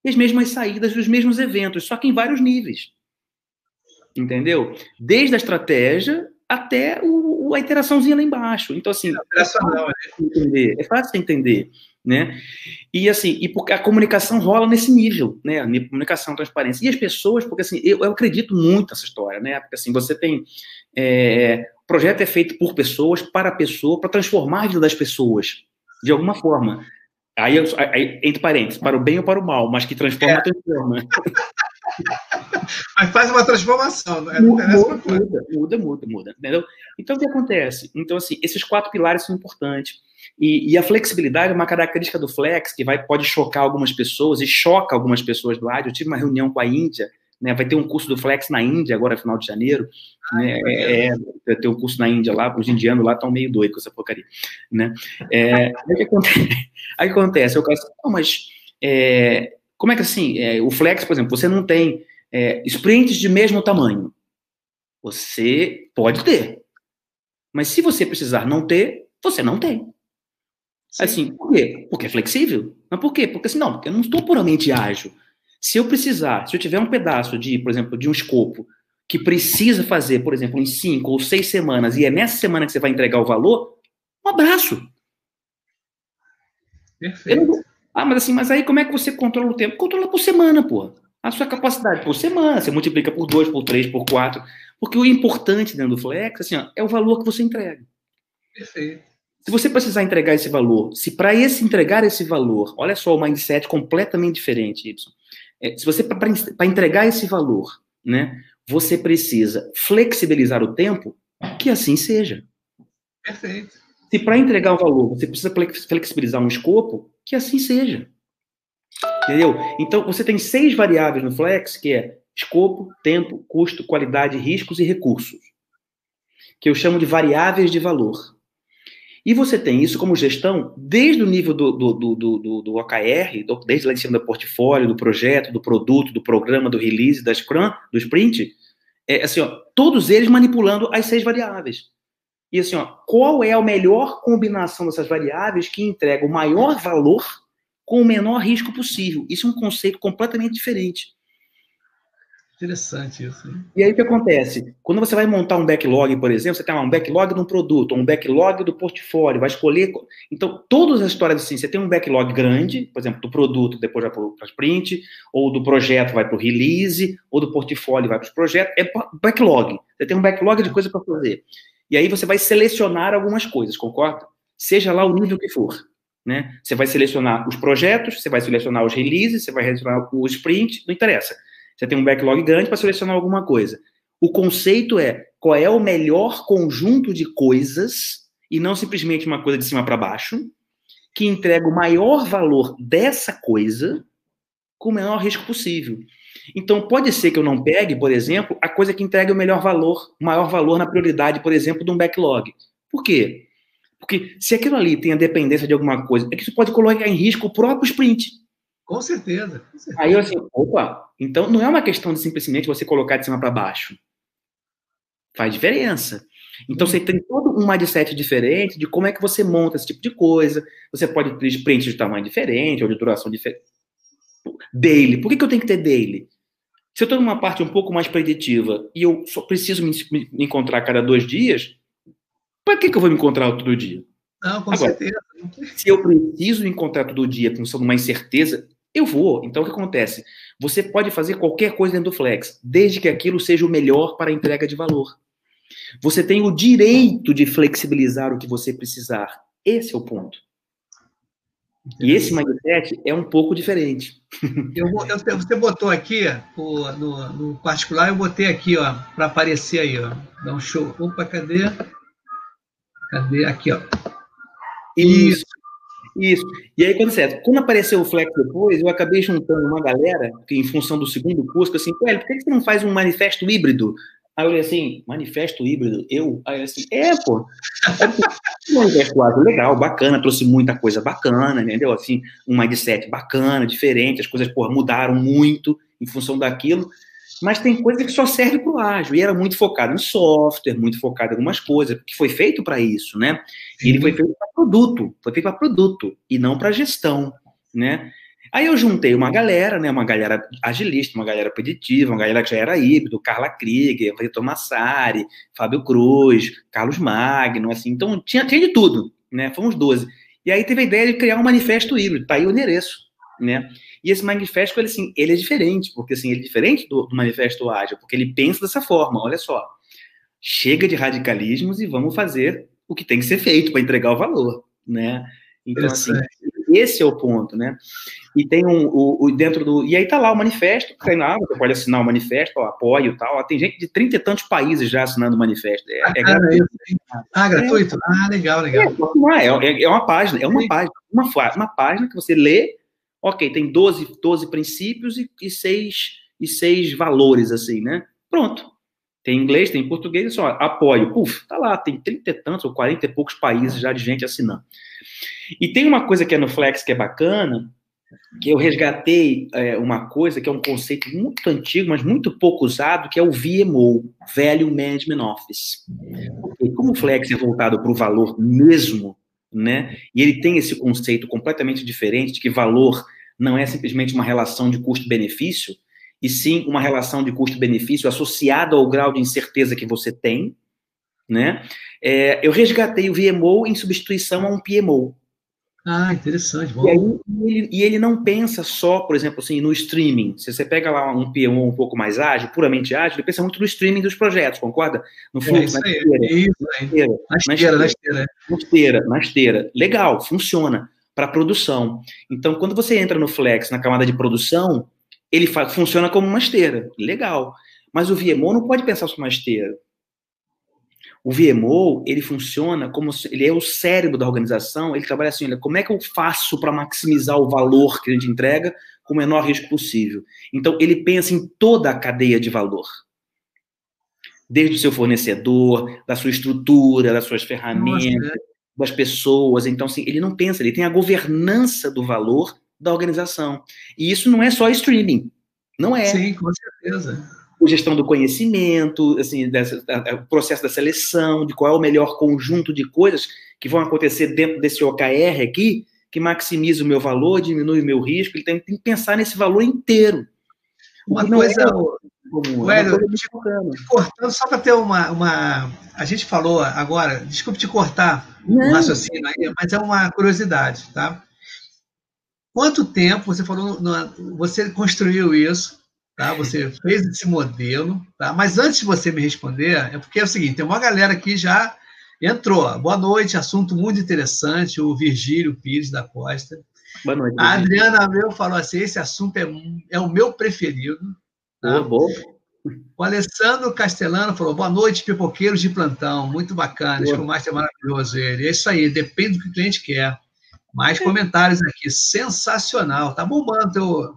e as mesmas saídas dos mesmos eventos, só que em vários níveis. Entendeu? Desde a estratégia até o, a interaçãozinha lá embaixo. Então, assim, é, é fácil né? entender, é fácil entender, né? E assim, e porque a comunicação rola nesse nível, né? A comunicação, transparência. E as pessoas, porque assim, eu, eu acredito muito nessa história, né? Porque assim, você tem. É, o projeto é feito por pessoas, para a pessoa, para transformar a vida das pessoas, de alguma forma. Aí, aí, entre parênteses, para o bem ou para o mal, mas que transforma, é. transforma. (laughs) Mas faz uma transformação, não é? Muda, muda, muda, muda, muda, entendeu? Então, o que acontece? Então, assim, esses quatro pilares são importantes. E, e, a flexibilidade é uma característica do Flex que vai, pode chocar algumas pessoas e choca algumas pessoas do lado. Eu tive uma reunião com a Índia, né, vai ter um curso do Flex na Índia agora, final de janeiro. Né, é, é, vai ter um curso na Índia lá, os indianos lá estão meio doidos com essa porcaria. Né? É, aí o que acontece? (laughs) Aí acontece, eu falo assim, mas é, como é que assim, é, o Flex, por exemplo, você não tem é, sprints de mesmo tamanho. Você pode ter. Mas se você precisar não ter, você não tem. Sim. Assim, por quê? Porque é flexível. Mas por quê? Porque assim, não, porque eu não estou puramente ágil. Se eu precisar, se eu tiver um pedaço de, por exemplo, de um escopo que precisa fazer, por exemplo, em cinco ou seis semanas, e é nessa semana que você vai entregar o valor, um abraço. Perfeito. Ah, mas assim, mas aí como é que você controla o tempo? Controla por semana, pô a sua capacidade por semana, você multiplica por 2, por 3, por 4, porque o importante dentro do Flex assim, ó, é o valor que você entrega. Perfeito. Se você precisar entregar esse valor, se para esse entregar esse valor, olha só o mindset completamente diferente, Y. É, se você para entregar esse valor, né, você precisa flexibilizar o tempo, que assim seja. Perfeito. Se para entregar o valor você precisa flexibilizar um escopo, que assim seja. Entendeu? Então, você tem seis variáveis no Flex, que é escopo, tempo, custo, qualidade, riscos e recursos, que eu chamo de variáveis de valor. E você tem isso como gestão desde o nível do, do, do, do, do OKR, desde lá em cima do portfólio, do projeto, do produto, do programa, do release, da Scrum, do sprint, é, assim, ó, todos eles manipulando as seis variáveis. E assim, ó, qual é a melhor combinação dessas variáveis que entrega o maior valor com o menor risco possível. Isso é um conceito completamente diferente. Interessante isso. Hein? E aí o que acontece? Quando você vai montar um backlog, por exemplo, você tem um backlog de um produto, um backlog do portfólio, vai escolher. Então, todas as histórias assim, você tem um backlog grande, por exemplo, do produto, depois vai para o sprint, ou do projeto vai para o release, ou do portfólio vai para os projetos. É backlog. Você tem um backlog de coisa para fazer. E aí você vai selecionar algumas coisas, concorda? Seja lá o nível que for. Né? Você vai selecionar os projetos, você vai selecionar os releases, você vai selecionar o sprint, não interessa. Você tem um backlog grande para selecionar alguma coisa. O conceito é qual é o melhor conjunto de coisas, e não simplesmente uma coisa de cima para baixo, que entrega o maior valor dessa coisa com o menor risco possível. Então, pode ser que eu não pegue, por exemplo, a coisa que entrega o melhor valor, o maior valor na prioridade, por exemplo, de um backlog. Por quê? Porque se aquilo ali tem a dependência de alguma coisa, é que isso pode colocar em risco o próprio sprint. Com certeza. Com certeza. Aí eu assim, opa, então não é uma questão de simplesmente você colocar de cima para baixo. Faz diferença. Então você tem todo um mindset diferente de como é que você monta esse tipo de coisa. Você pode ter sprint de tamanho diferente ou de duração diferente. Daily. Por que, que eu tenho que ter daily? Se eu estou numa parte um pouco mais preditiva e eu só preciso me, me encontrar cada dois dias, para que, que eu vou me encontrar todo dia? Não, com Agora, certeza. Se eu preciso me encontrar todo dia pensando numa incerteza, eu vou. Então, o que acontece? Você pode fazer qualquer coisa dentro do Flex, desde que aquilo seja o melhor para a entrega de valor. Você tem o direito de flexibilizar o que você precisar. Esse é o ponto. E esse mindset é um pouco diferente. (laughs) Eu, eu, você botou aqui, o, no, no, particular, eu botei aqui, ó, para aparecer aí, ó. Dá um show. Opa, cadê? Cadê? Aqui, ó. Isso. Isso. E aí, quando, certo, quando apareceu o Flex depois, eu acabei juntando uma galera, que em função do segundo curso, assim, pô, por que você não faz um manifesto híbrido? Aí eu olhei assim, manifesto híbrido, eu? Aí eu assim, é, pô. manifesto ágil legal, bacana, trouxe muita coisa bacana, entendeu? Assim, um mindset bacana, diferente, as coisas, pô, mudaram muito em função daquilo, mas tem coisa que só serve para o ágil, e era muito focado em software, muito focado em algumas coisas, que foi feito para isso, né? E ele foi feito para produto, foi feito para produto, e não para gestão, né? Aí eu juntei uma galera, né? Uma galera agilista, uma galera preditiva, uma galera que já era híbrido, Carla Krieger, Vitor Massari, Fábio Cruz, Carlos Magno, assim. Então tinha, tinha de tudo, né? Fomos 12. E aí teve a ideia de criar um manifesto híbrido, tá aí o endereço, né? E esse manifesto, ele, assim, ele é diferente, porque assim, ele é diferente do, do manifesto ágil, porque ele pensa dessa forma, olha só. Chega de radicalismos e vamos fazer o que tem que ser feito para entregar o valor, né? Então, assim, esse é o ponto, né? E tem um, o, o, dentro do. E aí tá lá o manifesto, tem lá, você pode assinar o manifesto, ó, apoio e tal. Ó, tem gente de trinta e tantos países já assinando o manifesto. É, é gratuito. Ah, gratuito? Ah, legal, legal. É, é, é uma página, é uma página, uma, uma página que você lê, ok, tem 12, 12 princípios e, e, seis, e seis valores, assim, né? Pronto. Tem inglês, tem português, só apoio. Puf, tá lá, tem trinta e tantos ou quarenta e poucos países já de gente assinando. E tem uma coisa que é no Flex que é bacana, que eu resgatei é, uma coisa que é um conceito muito antigo, mas muito pouco usado, que é o VMO, Value Management Office. Porque como o Flex é voltado para o valor mesmo, né, e ele tem esse conceito completamente diferente de que valor não é simplesmente uma relação de custo-benefício, e sim uma relação de custo-benefício associada ao grau de incerteza que você tem, né, é, eu resgatei o VMO em substituição a um PMO, ah, interessante. Bom. E, aí, ele, e ele não pensa só, por exemplo, assim, no streaming. Se você pega lá um P1 um pouco mais ágil, puramente ágil, ele pensa muito no streaming dos projetos, concorda? No fluxo, é isso na esteira. Aí, na esteira. Na esteira, na esteira. Na esteira, na esteira. Legal, funciona para produção. Então, quando você entra no Flex, na camada de produção, ele funciona como uma esteira. Legal. Mas o VMO não pode pensar só uma esteira. O VMO, ele funciona como ele é o cérebro da organização, ele trabalha assim, olha, como é que eu faço para maximizar o valor que a gente entrega com o menor risco possível? Então, ele pensa em toda a cadeia de valor. Desde o seu fornecedor, da sua estrutura, das suas ferramentas, Nossa, das pessoas. Então, assim, ele não pensa, ele tem a governança do valor da organização. E isso não é só streaming. Não é. Sim, com certeza gestão do conhecimento, assim, dessa, o processo da seleção, de qual é o melhor conjunto de coisas que vão acontecer dentro desse OKR aqui, que maximiza o meu valor, diminui o meu risco. Ele tem, tem que pensar nesse valor inteiro. Uma coisa, é comum, é Hélio, cortando, só para ter uma, uma. A gente falou agora, desculpe te cortar o um raciocínio aí, mas é uma curiosidade, tá? Quanto tempo você falou, você construiu isso? Tá? Você fez esse modelo, tá? Mas antes de você me responder, é porque é o seguinte: tem uma galera aqui já entrou. Boa noite, assunto muito interessante. O Virgílio Pires da Costa. Boa noite. A Adriana Abreu falou assim: esse assunto é, é o meu preferido. Tá? bom. O Alessandro Castellano falou: boa noite, pipoqueiros de plantão. Muito bacana, acho que o Master é maravilhoso ele. É isso aí, depende do que o cliente quer. Mais comentários aqui. Sensacional. Tá bombando teu.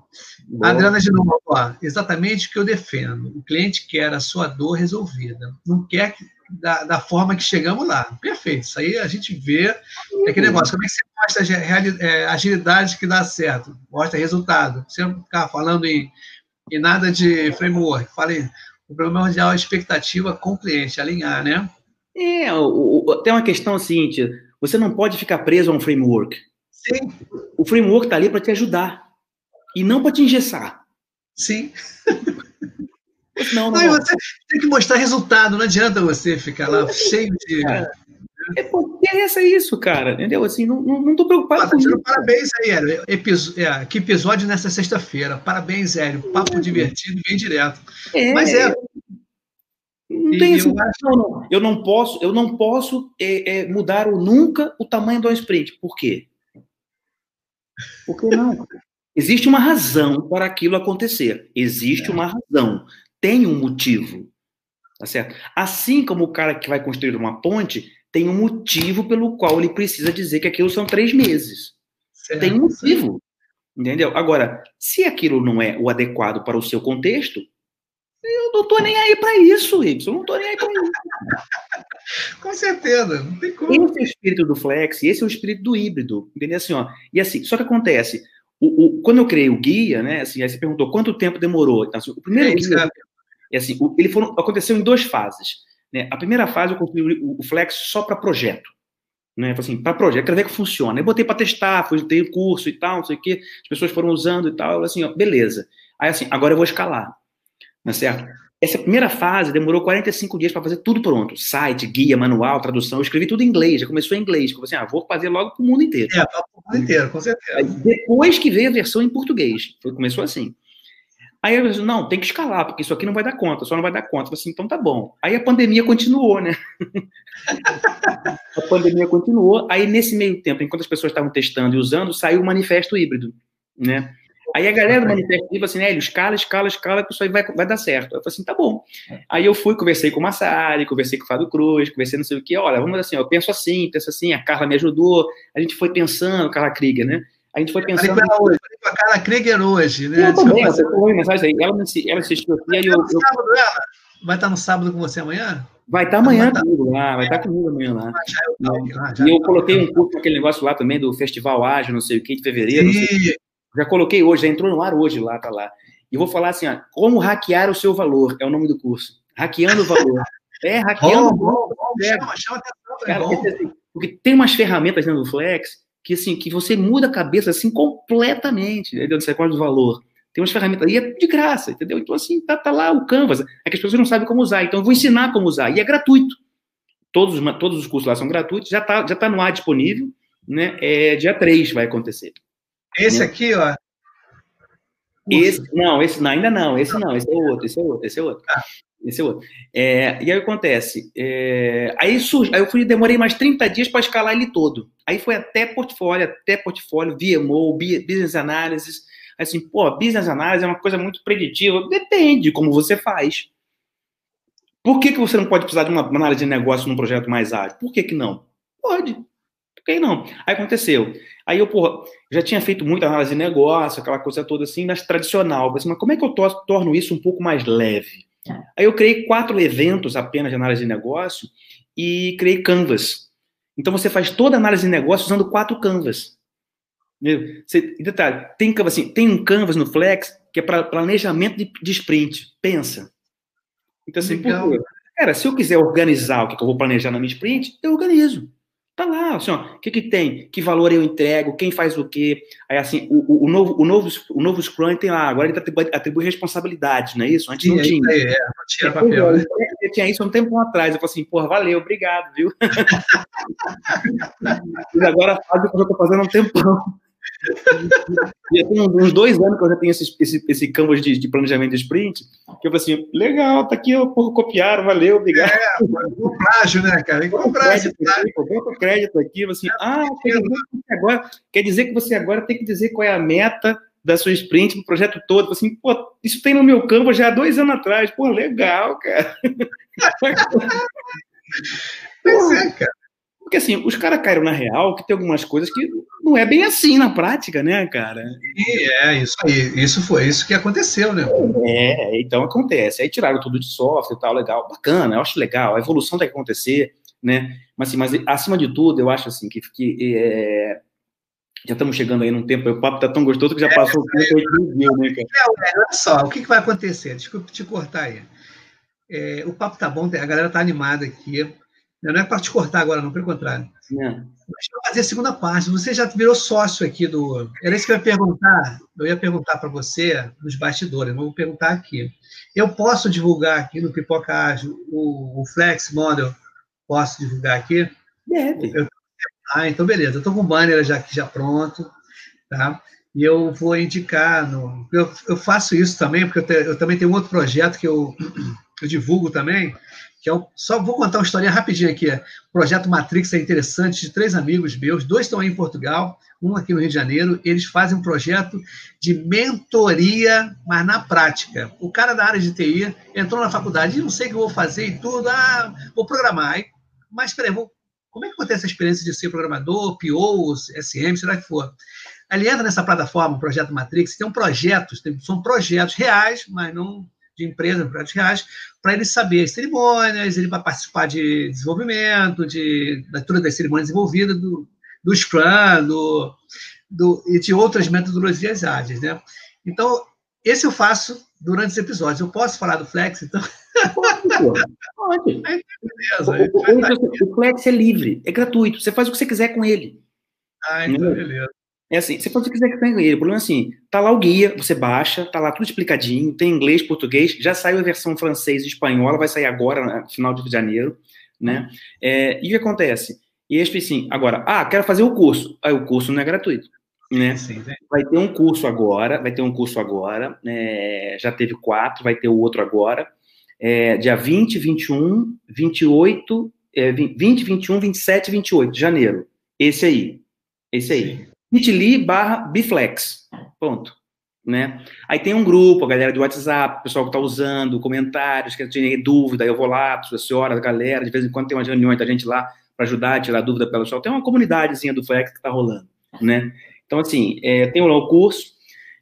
Adriana de novo, ó, exatamente o que eu defendo. O cliente quer a sua dor resolvida. Não quer da, da forma que chegamos lá. Perfeito. Isso aí a gente vê. É aquele negócio. Como é que você mostra é, agilidade que dá certo? Mostra resultado. Você não ficar falando em, em nada de framework. Falei, o primordial é a expectativa com o cliente, alinhar, né? É, o, o, tem uma questão seguinte: você não pode ficar preso a um framework. Sim. O framework está ali para te ajudar e não para te engessar. Sim. Não, não, você tem que mostrar resultado, não adianta você ficar lá cheio de. É, é porque é isso, cara, entendeu? Assim, não, não, tô preocupado ah, com isso. Parabéns aí, Hélio. É, que episódio nessa sexta-feira. Parabéns, Hélio. Papo é. divertido, bem direto. É, Mas é. Não tem esse, eu, acho... não, eu não posso, eu não posso é, é, mudar o, nunca o tamanho do sprint. Por quê? Por que não? Existe uma razão para aquilo acontecer. Existe uma razão. Tem um motivo. Tá certo? Assim como o cara que vai construir uma ponte tem um motivo pelo qual ele precisa dizer que aquilo são três meses. Certo. Tem um motivo. Entendeu? Agora, se aquilo não é o adequado para o seu contexto, eu não tô nem aí para isso, Y. Eu não tô nem aí para isso. (laughs) Com certeza, não tem como. Esse é o espírito do flex, esse é o espírito do híbrido, entendeu? Assim, ó, e assim, só que acontece, o, o, quando eu criei o guia, né, assim, aí você perguntou quanto tempo demorou. Então, assim, o primeiro é guia, é assim, o, ele foram, aconteceu em duas fases. Né? A primeira fase eu construí o, o Flex só para projeto. Né? Assim, para projeto, quero ver que funciona. Eu botei para testar, fui ter curso e tal, não sei o quê, as pessoas foram usando e tal, assim, ó, beleza. Aí assim, agora eu vou escalar. Não é certo? Essa primeira fase demorou 45 dias para fazer tudo pronto. Site, guia, manual, tradução. Eu escrevi tudo em inglês, já começou em inglês. Falei assim, ah, vou fazer logo para o mundo inteiro. É, para o mundo inteiro, com certeza. Aí, depois que veio a versão em português. Foi, começou assim. Aí eu disse, não, tem que escalar, porque isso aqui não vai dar conta, só não vai dar conta. Eu falei assim, então tá bom. Aí a pandemia continuou, né? (laughs) a pandemia continuou. Aí nesse meio tempo, enquanto as pessoas estavam testando e usando, saiu o manifesto híbrido, né? Aí a galera do manifesto falou assim, né, escala, escala, escala, que isso aí vai, vai dar certo. Eu falei assim, tá bom. Aí eu fui, conversei com o Massari, conversei com o Fábio Cruz, conversei não sei o que, olha, vamos assim, eu penso assim, penso assim, a Carla me ajudou, a gente foi pensando, Carla Krieger, né? A gente foi pensando. Falei com ela, falei com a Carla Krieger hoje, né? Eu também, você foi mensagem aí. Ela, ela assistiu aqui. Vai, estar no eu... sábado, ela? vai estar no sábado com você amanhã? Vai estar amanhã comigo lá, vai estar comigo amanhã lá. e eu coloquei um curso naquele negócio lá também do Festival Ágil, não sei o que, de fevereiro. Já coloquei hoje, já entrou no ar hoje lá, tá lá. E vou falar assim, ó, como hackear o seu valor, é o nome do curso. Hackeando o valor. (laughs) É, hackeando o valor. Chama, chama atenção, Cara, porque, assim, porque tem umas ferramentas dentro do Flex que assim, que você muda a cabeça assim completamente, entendeu? Você acorda do valor. Tem umas ferramentas, e é de graça, entendeu? Então, assim, tá, tá lá o Canvas. É que as pessoas não sabem como usar, então eu vou ensinar como usar. E é gratuito. Todos, todos os cursos lá são gratuitos, já tá, já tá no ar disponível, né? É, dia 3 vai acontecer. Esse aqui, ó. Esse, não, esse não, ainda não, esse não, esse é outro, esse é outro, esse é outro. Ah. Esse é outro. É, e aí acontece. É, aí, surge, aí eu fui, demorei mais 30 dias para escalar ele todo. Aí foi até portfólio, até portfólio, VMO, Business Analysis. Assim, pô, Business Analysis é uma coisa muito preditiva. Depende de como você faz. Por que, que você não pode precisar de uma análise de negócio num projeto mais ágil? Por que, que não? Pode. Por que não? Aí aconteceu. Aí eu, porra, já tinha feito muita análise de negócio, aquela coisa toda assim, mas tradicional. Assim, mas como é que eu torno isso um pouco mais leve? Aí eu criei quatro eventos apenas de análise de negócio e criei Canvas. Então você faz toda a análise de negócio usando quatro Canvas. Você, detalhe, tem, assim, tem um Canvas no Flex que é para planejamento de, de, sprint. Pensa. Então, assim, Legal. cara, se eu quiser organizar o que eu vou planejar na minha sprint, eu organizo. Tá lá, assim, ó, o que, que tem? Que valor eu entrego? Quem faz o quê? Aí, assim, o, o, novo, o, novo, o novo Scrum tem lá, agora ele atribui, atribui responsabilidade, não é isso? Antes não tinha. É, não tinha papel. Né? Eu tinha isso um tempo atrás. Eu falei assim, porra, valeu, obrigado, viu? (laughs) e agora faz o que eu tô fazendo há um tempão. Já tem uns dois anos que eu já tenho esse, esse, esse canvas de, de, planejamento de sprint, que eu falei assim, legal, tá aqui, porra, copiaram, valeu, obrigado. É, o plágio, né, cara? Igual aqui, bota o crédito aqui, assim, ah, quer dizer, agora, quer dizer que você agora tem que dizer qual é a meta da sua sprint, do projeto todo. Assim, pô, isso tem no meu campo já há dois anos atrás. Pô, legal, cara. (laughs) Pois é, cara. Porque assim, os caras caíram na real que tem algumas coisas que não é bem assim na prática, né, cara? E é, isso aí. Isso foi isso que aconteceu, né? É, então acontece. Aí tiraram tudo de software e tal, legal. Bacana, eu acho legal. A evolução tem que acontecer, né? Mas, assim, mas acima de tudo, eu acho assim que, que é, já estamos chegando aí num tempo, o papo tá tão gostoso que já é, passou o tempo aí viu, né, cara? É, olha só, o que, que vai acontecer? Desculpa te cortar aí. É, o papo tá bom, a galera tá animada aqui. Não é para te cortar agora, não, pelo contrário. É. Deixa eu fazer a segunda parte. Você já virou sócio aqui do. Era isso que eu ia perguntar. Eu ia perguntar para você nos bastidores, vou perguntar aqui. Eu posso divulgar aqui no Pipoca Ágil o, o Flex Model? Posso divulgar aqui? Deve. Eu... Ah, então beleza. Eu estou com o banner já aqui já pronto, tá? E eu vou indicar. No... Eu, eu faço isso também, porque eu, te... eu também tenho outro projeto que eu, (clears throat) eu divulgo também, que é o, só vou contar uma historinha rapidinho aqui. O projeto Matrix é interessante, de três amigos meus, dois estão aí em Portugal, um aqui no Rio de Janeiro. Eles fazem um projeto de mentoria, mas na prática. O cara da área de TI entrou na faculdade, não sei o que eu vou fazer e tudo, ah, vou programar. Mas peraí, vou, como é que acontece a experiência de ser programador, PO, SM, será que for? Ele entra nessa plataforma, o Projeto Matrix, tem um projetos, tem, são projetos reais, mas não de empresa, projetos reais, para ele saber as cerimônias, ele vai participar de desenvolvimento, de, da das cerimônias envolvidas, do, do Scrum, do, do, e de outras metodologias ágeis, né? Então, esse eu faço durante os episódios. Eu posso falar do Flex, então? Pode. Pode. (laughs) Aí, beleza. O, o, o Flex é livre, é gratuito. Você faz o que você quiser com ele. Ah, então beleza. É assim, você pode quiser que tenha ele. O problema é assim, tá lá o guia, você baixa, tá lá tudo explicadinho, tem inglês, português, já saiu a versão francês e espanhola, vai sair agora, no final de janeiro, né? É, e o que acontece? E eles assim, agora, ah, quero fazer o curso. Aí o curso não é gratuito, né? Sim, sim. Vai ter um curso agora, vai ter um curso agora, é, já teve quatro, vai ter o outro agora, é, dia 20, 21, 28, é, 20, 21, 27 28 de janeiro. Esse aí, esse aí. Sim bit.ly barra biflex. Ponto. Né? Aí tem um grupo, a galera de WhatsApp, o pessoal que está usando, comentários, que tem dúvida, eu vou lá, senhora, a galera, de vez em quando tem umas reuniões da gente lá para ajudar a tirar dúvida pelo pessoal. Tem uma comunidadezinha do Flex que está rolando, né? Então, assim, é, tem lá o curso,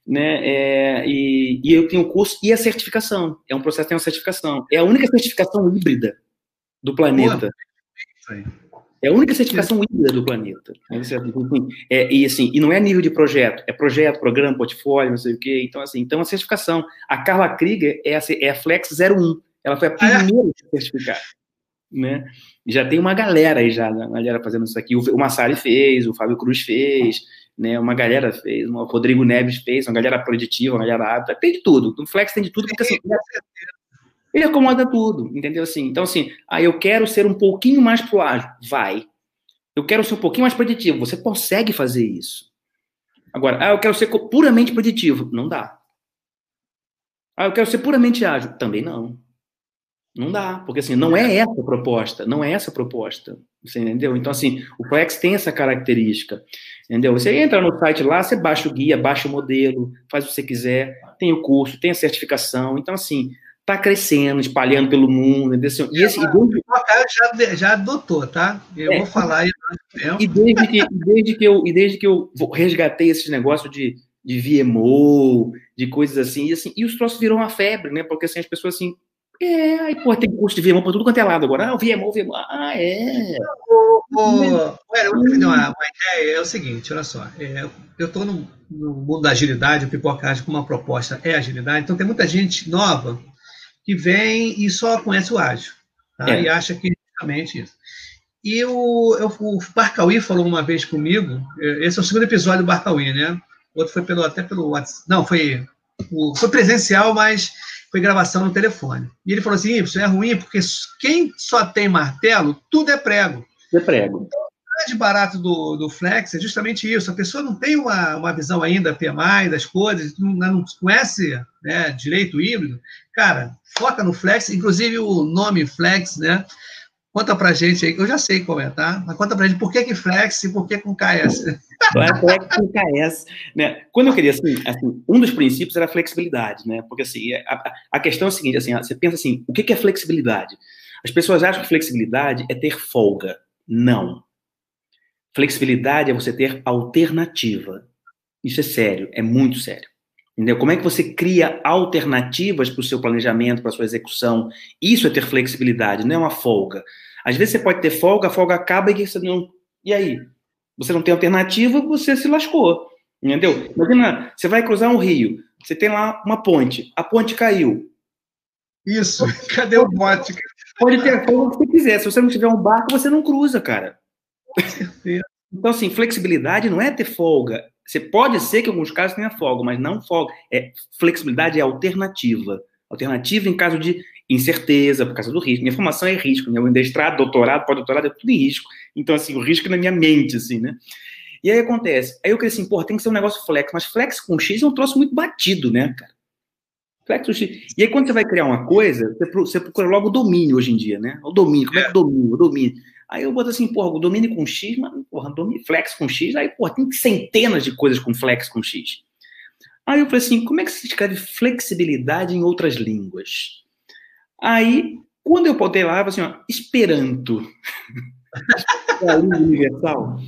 né? É, e, e, eu tenho o curso e a certificação. É um processo, tem uma certificação. É a única certificação híbrida do planeta. Boa. É a única certificação híbrida do planeta. É, e assim, e não é nível de projeto, é projeto, programa, portfólio, não sei o quê. Então, assim, então a certificação. A Carla Krieger é a, é a Flex 01. Ela foi a ah, é? primeira a certificar. Né? Já tem uma galera aí já, uma galera fazendo isso aqui. O, o Massari fez, o Fábio Cruz fez, né? Uma galera fez, o Rodrigo Neves fez, uma galera preditiva, uma galera hábita, tem de tudo. O Flex tem de tudo, porque assim, ele acomoda tudo, entendeu? Assim, então, assim, ah, eu quero ser um pouquinho mais pro ágil. Vai. Eu quero ser um pouquinho mais preditivo. Você consegue fazer isso. Agora, ah, eu quero ser puramente preditivo. Não dá. Ah, eu quero ser puramente ágil. Também não. Não dá, porque assim, não é essa a proposta, não é essa a proposta, você entendeu? Então, assim, o Flex tem essa característica, entendeu? Você entra no site lá, você baixa o guia, baixa o modelo, faz o que você quiser, tem o curso, tem a certificação, então, assim, está crescendo, espalhando pelo mundo. Entendeu? E esse, e desde... já, já adotou, tá? Eu é, vou falar aí e desde que, desde que eu E desde que eu resgatei esses negócios de, de VMO, de coisas assim, e, assim, e os troços viram uma febre, né? Porque assim, as pessoas assim. É, aí, pô, tem curso de VMO para tudo quanto é lado agora. Ah, o VMO, VMO. Ah, é. O, o, eu vou te dar uma, ideia. É o seguinte, olha só. É, eu estou no, no, mundo da agilidade, o Pipocagem com uma proposta é agilidade, então tem muita gente nova que vem e só conhece o ágil, tá? é. e acha que é realmente isso. E o, o Barcauí falou uma vez comigo, esse é o segundo episódio do Barcauí, né? Outro foi pelo, até pelo WhatsApp, não, foi, foi presencial, mas foi gravação no telefone. E ele falou assim, isso é ruim, porque quem só tem martelo, tudo é prego. É prego. Então, grande barato do, do Flex é justamente isso. A pessoa não tem uma, uma visão ainda PMI das coisas, não, não conhece né, direito híbrido. Cara, foca no Flex, inclusive o nome Flex, né? Conta pra gente aí, eu já sei qual é, tá? Mas conta pra gente por que, que Flex e por que com KS. Flex com KS. Né? Quando eu queria, assim, assim, um dos princípios era a flexibilidade, né? Porque assim, a, a questão é a seguinte, assim, você pensa assim, o que, que é flexibilidade? As pessoas acham que flexibilidade é ter folga. Não. Flexibilidade é você ter alternativa. Isso é sério, é muito sério. Entendeu? Como é que você cria alternativas para o seu planejamento, para a sua execução? Isso é ter flexibilidade, não é uma folga. Às vezes você pode ter folga, a folga acaba e você não. E aí? Você não tem alternativa, você se lascou. Entendeu? Imagina, você vai cruzar um rio, você tem lá uma ponte, a ponte caiu. Isso, (laughs) cadê o bote? Pode ter a folga que você quiser. Se você não tiver um barco, você não cruza, cara. Então, assim, flexibilidade não é ter folga. Você pode ser que em alguns casos tenha folga, mas não folga. É, flexibilidade é alternativa. Alternativa em caso de incerteza, por causa do risco. Minha formação é risco. Minha mestrado, doutorado, pós-doutorado, é tudo em risco. Então, assim, o risco é na minha mente, assim, né? E aí acontece. Aí eu queria assim, pô, tem que ser um negócio flex, mas flex com X é um troço muito batido, né, cara? Flex com X. E aí quando você vai criar uma coisa, você procura logo o domínio hoje em dia, né? O domínio, como é que é o domínio? O domínio. Aí eu boto assim, porra, o domínio com X, mas, porra, domínio, flex com X, aí, porra, tem centenas de coisas com flex com X. Aí eu falei assim, como é que se escreve flexibilidade em outras línguas? Aí, quando eu botei lá, eu falei assim, ó, Esperanto. (laughs) é a língua universal.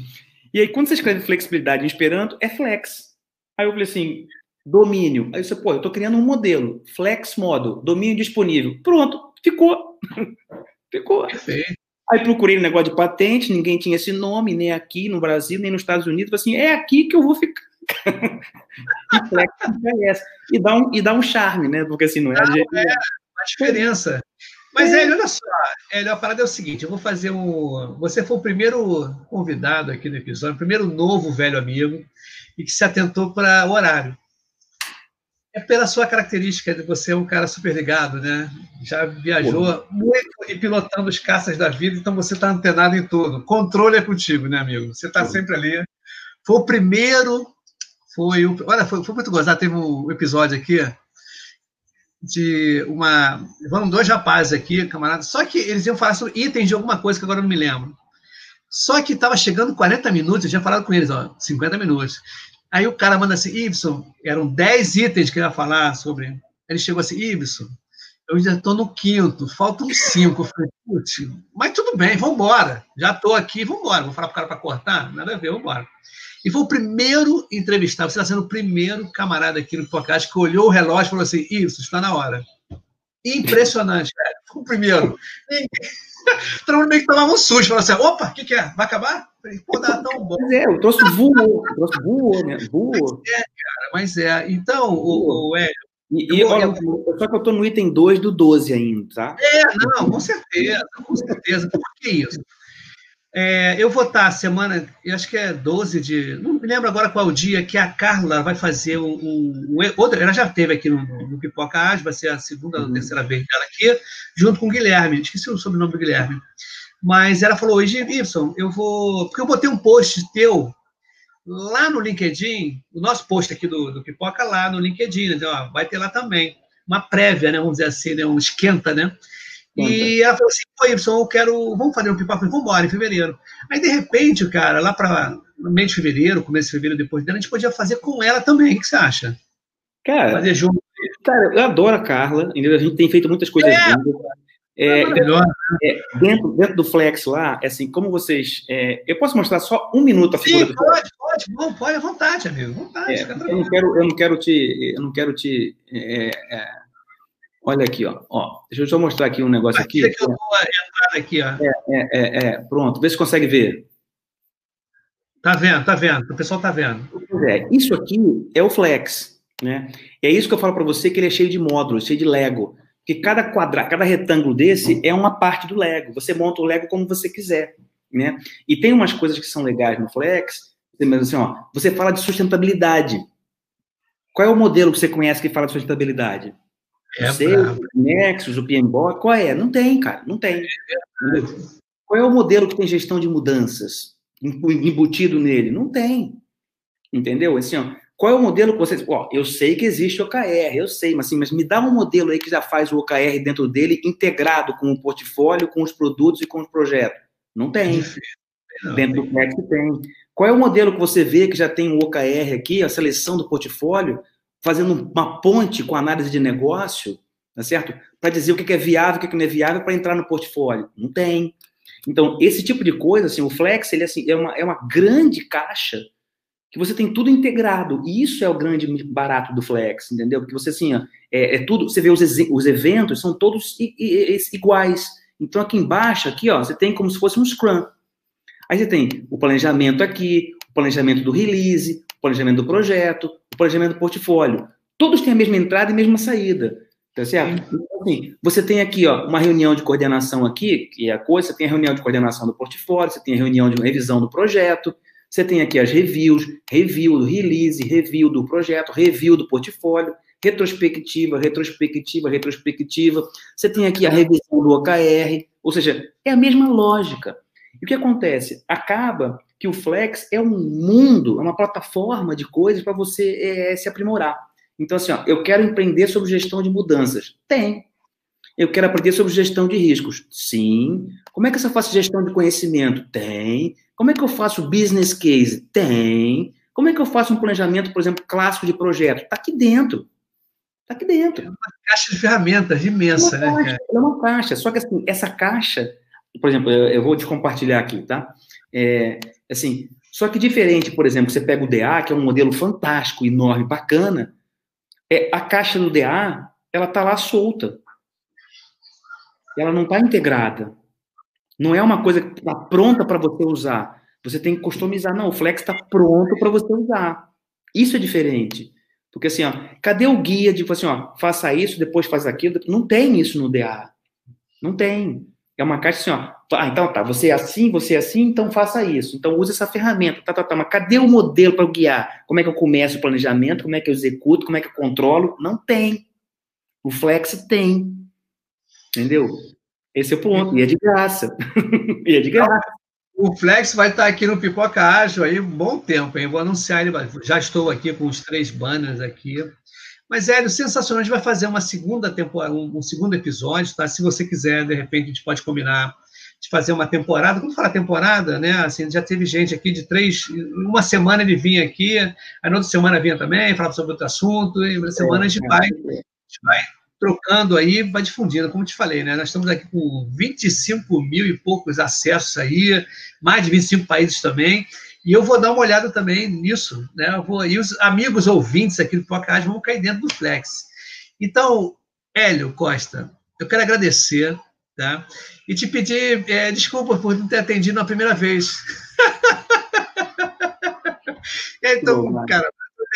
E aí, quando você escreve flexibilidade em Esperanto, é flex. Aí eu falei assim, domínio. Aí você, pô, eu tô criando um modelo, flex model, domínio disponível. Pronto, ficou. (laughs) ficou. Perfeito. Aí procurei um negócio de patente, ninguém tinha esse nome, nem aqui no Brasil, nem nos Estados Unidos. Falei assim, é aqui que eu vou ficar. (laughs) e é. E dá, um, e dá um charme, né? Porque assim, não é... Não, a, é a diferença. Mas, é. olha só, Hélio, a parada é o seguinte, eu vou fazer um... Você foi o primeiro convidado aqui no episódio, o primeiro novo velho amigo, e que se atentou para o horário é pela sua característica de você é um cara super ligado, né? Já viajou muito e pilotando os caças da vida, então você está antenado em tudo. Controle é contigo, né, amigo? Você está sempre ali. Foi o primeiro, foi o, olha, foi, foi muito gozado. Teve um episódio aqui de uma, vamos dois rapazes aqui, camaradas. Só que eles iam falar sobre itens de alguma coisa que agora eu não me lembro. Só que estava chegando 40 minutos, eu tinha falado com eles, ó, 50 minutos. Aí o cara manda assim, Ibson, eram 10 itens que eu ia falar sobre. Ele chegou assim, Ibson, eu ainda estou no quinto, faltam cinco. Eu falei, putz, mas tudo bem, vamos embora. Já estou aqui, vamos embora. Vou falar para o cara para cortar? Nada a ver, vamos embora. E foi o primeiro entrevistado, você está sendo o primeiro camarada aqui no podcast que olhou o relógio e falou assim, Ibson, está na hora. Impressionante, cara. Foi o primeiro. (laughs) Todo mundo meio que tomava um susto, falava assim, opa, o que, que é? Vai acabar? Pô, dá tão bom. Mas é, o troço voou, o troço voou, né? Voou. Mas é, cara, mas é. Então, o, o Hélio, e, e olha, só que eu estou no item 2 do 12 ainda, tá? É, não, com certeza, com certeza. Por que isso? É, eu vou estar semana, eu acho que é 12 de. Não me lembro agora qual o dia que a Carla vai fazer um. um, um outra, ela já teve aqui no, no Pipoca Age, vai ser a segunda ou uhum. terceira vez dela aqui, junto com o Guilherme. Esqueci o sobrenome do Guilherme. Mas ela falou: hoje, Gibson, eu vou. Porque eu botei um post teu lá no LinkedIn, o nosso post aqui do, do Pipoca lá no LinkedIn, né? Ó, vai ter lá também. Uma prévia, né? Vamos dizer assim, né? um esquenta, né? E ela falou assim, pô, Y, eu quero, vamos fazer um pipoca, vamos embora, em fevereiro. Aí, de repente, cara, lá para meio de fevereiro, começo de fevereiro, depois dela, a gente podia fazer com ela também, o que você acha? Cara, fazer junto. Cara, eu adoro a Carla, entendeu? a gente tem feito muitas coisas é. juntas. É, é, melhor, né? é, dentro, dentro do Flex lá, é assim, como vocês. É, eu posso mostrar só um minuto a figura Sim, pode, pode, bom, pode, à vontade, amigo. Vontade, é, eu, não quero, eu não quero te. Eu não quero te. É, olha aqui, ó, ó. Deixa eu só mostrar aqui um negócio aqui. aqui. Que eu vou entrar aqui, ó. É, é, pronto, vê se consegue ver. Tá vendo, tá vendo, o pessoal tá vendo. É, isso aqui é o Flex, né? É isso que eu falo para você que ele é cheio de módulos, cheio de Lego que cada quadrado, cada retângulo desse é uma parte do Lego. Você monta o Lego como você quiser, né? E tem umas coisas que são legais no Flex, mas assim, ó, você fala de sustentabilidade. Qual é o modelo que você conhece que fala de sustentabilidade? É você, o Nexus, o PMBOK, qual é? Não tem, cara, não tem. É qual é o modelo que tem gestão de mudanças embutido nele? Não tem. Entendeu? Assim, ó, qual é o modelo que vocês. Ó, eu sei que existe OKR, eu sei, mas, assim, mas me dá um modelo aí que já faz o OKR dentro dele, integrado com o portfólio, com os produtos e com os projetos. Não tem. Não, dentro do Flex tem. Qual é o modelo que você vê que já tem o OKR aqui, a seleção do portfólio, fazendo uma ponte com análise de negócio, tá certo? Para dizer o que é viável, o que não é viável para entrar no portfólio. Não tem. Então, esse tipo de coisa, assim, o Flex, ele assim, é, uma, é uma grande caixa que você tem tudo integrado. E isso é o grande barato do Flex, entendeu? Porque você, assim, é, é, tudo, você vê os, os eventos, são todos iguais. Então, aqui embaixo, aqui, ó, você tem como se fosse um Scrum. Aí você tem o planejamento aqui, o planejamento do release, planejamento do projeto, o planejamento do portfólio. Todos têm a mesma entrada e a mesma saída. Tá certo? Então, assim, você tem aqui ó, uma reunião de coordenação aqui, que é a coisa, você tem a reunião de coordenação do portfólio, você tem a reunião de revisão do projeto, você tem aqui as reviews, review do release, review do projeto, review do portfólio, retrospectiva, retrospectiva, retrospectiva. Você tem aqui a revisão do OKR, ou seja, é a mesma lógica. E o que acontece? Acaba que o Flex é um mundo, é uma plataforma de coisas para você é, se aprimorar. Então, assim, ó, eu quero empreender sobre gestão de mudanças. Tem. Eu quero aprender sobre gestão de riscos. Sim. Como é que eu faço gestão de conhecimento? Tem. Como é que eu faço business case? Tem. Como é que eu faço um planejamento, por exemplo, clássico de projeto? Está aqui dentro. Está aqui dentro. É uma caixa de ferramentas imensa, é né? Caixa, é uma caixa. Só que assim, essa caixa, por exemplo, eu, eu vou te compartilhar aqui, tá? É, assim, só que diferente, por exemplo, você pega o DA, que é um modelo fantástico, enorme, bacana, é, a caixa do DA, ela está lá solta. Ela não está integrada. Não é uma coisa que está pronta para você usar. Você tem que customizar. Não, o Flex está pronto para você usar. Isso é diferente. Porque assim, ó, cadê o guia de tipo assim, ó, faça isso, depois faz aquilo? Não tem isso no DA. Não tem. É uma caixa assim, ó. Ah, então tá, você é assim, você é assim, então faça isso. Então use essa ferramenta. Tá, tá, tá. Mas cadê o modelo para guiar? Como é que eu começo o planejamento? Como é que eu executo? Como é que eu controlo? Não tem. O Flex tem. Entendeu? Esse é o ponto. E é de graça. (laughs) e é de graça. O Flex vai estar aqui no Pipoca Ágil aí um bom tempo, hein? Vou anunciar ele. Já estou aqui com os três banners aqui. Mas, Hélio, sensacional. A gente vai fazer uma segunda temporada, um, um, segundo episódio, tá? Se você quiser, de repente, a gente pode combinar de fazer uma temporada. Quando fala temporada, né? Assim, já teve gente aqui de três. Uma semana ele vinha aqui, a outra semana vinha também, falava sobre outro assunto, e na semana a gente é, vai, a gente vai trocando aí, vai difundindo, como te falei, né? Nós estamos aqui com 25 mil e poucos acessos aí, mais de 25 países também. E eu vou dar uma olhada também nisso, né? Eu vou, e os amigos ouvintes aqui do podcast vão cair dentro do Flex. Então, Hélio Costa, eu quero agradecer, tá? E te pedir é, desculpa por não ter atendido na primeira vez. (laughs) então, cara,